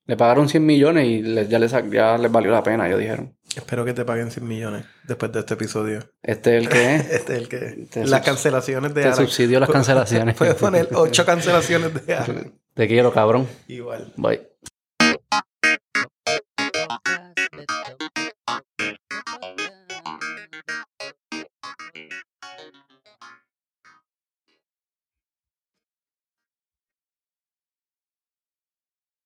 Le pagaron 100 millones y les- ya, les, ya les valió la pena, ellos dijeron. Espero que te paguen 100 millones después de este episodio. Este es el que es. Este es el que... Te las cancelaciones de Te Alan. subsidio las cancelaciones. Puedes poner 8 cancelaciones de Alan. Te quiero, cabrón. Igual. Bye.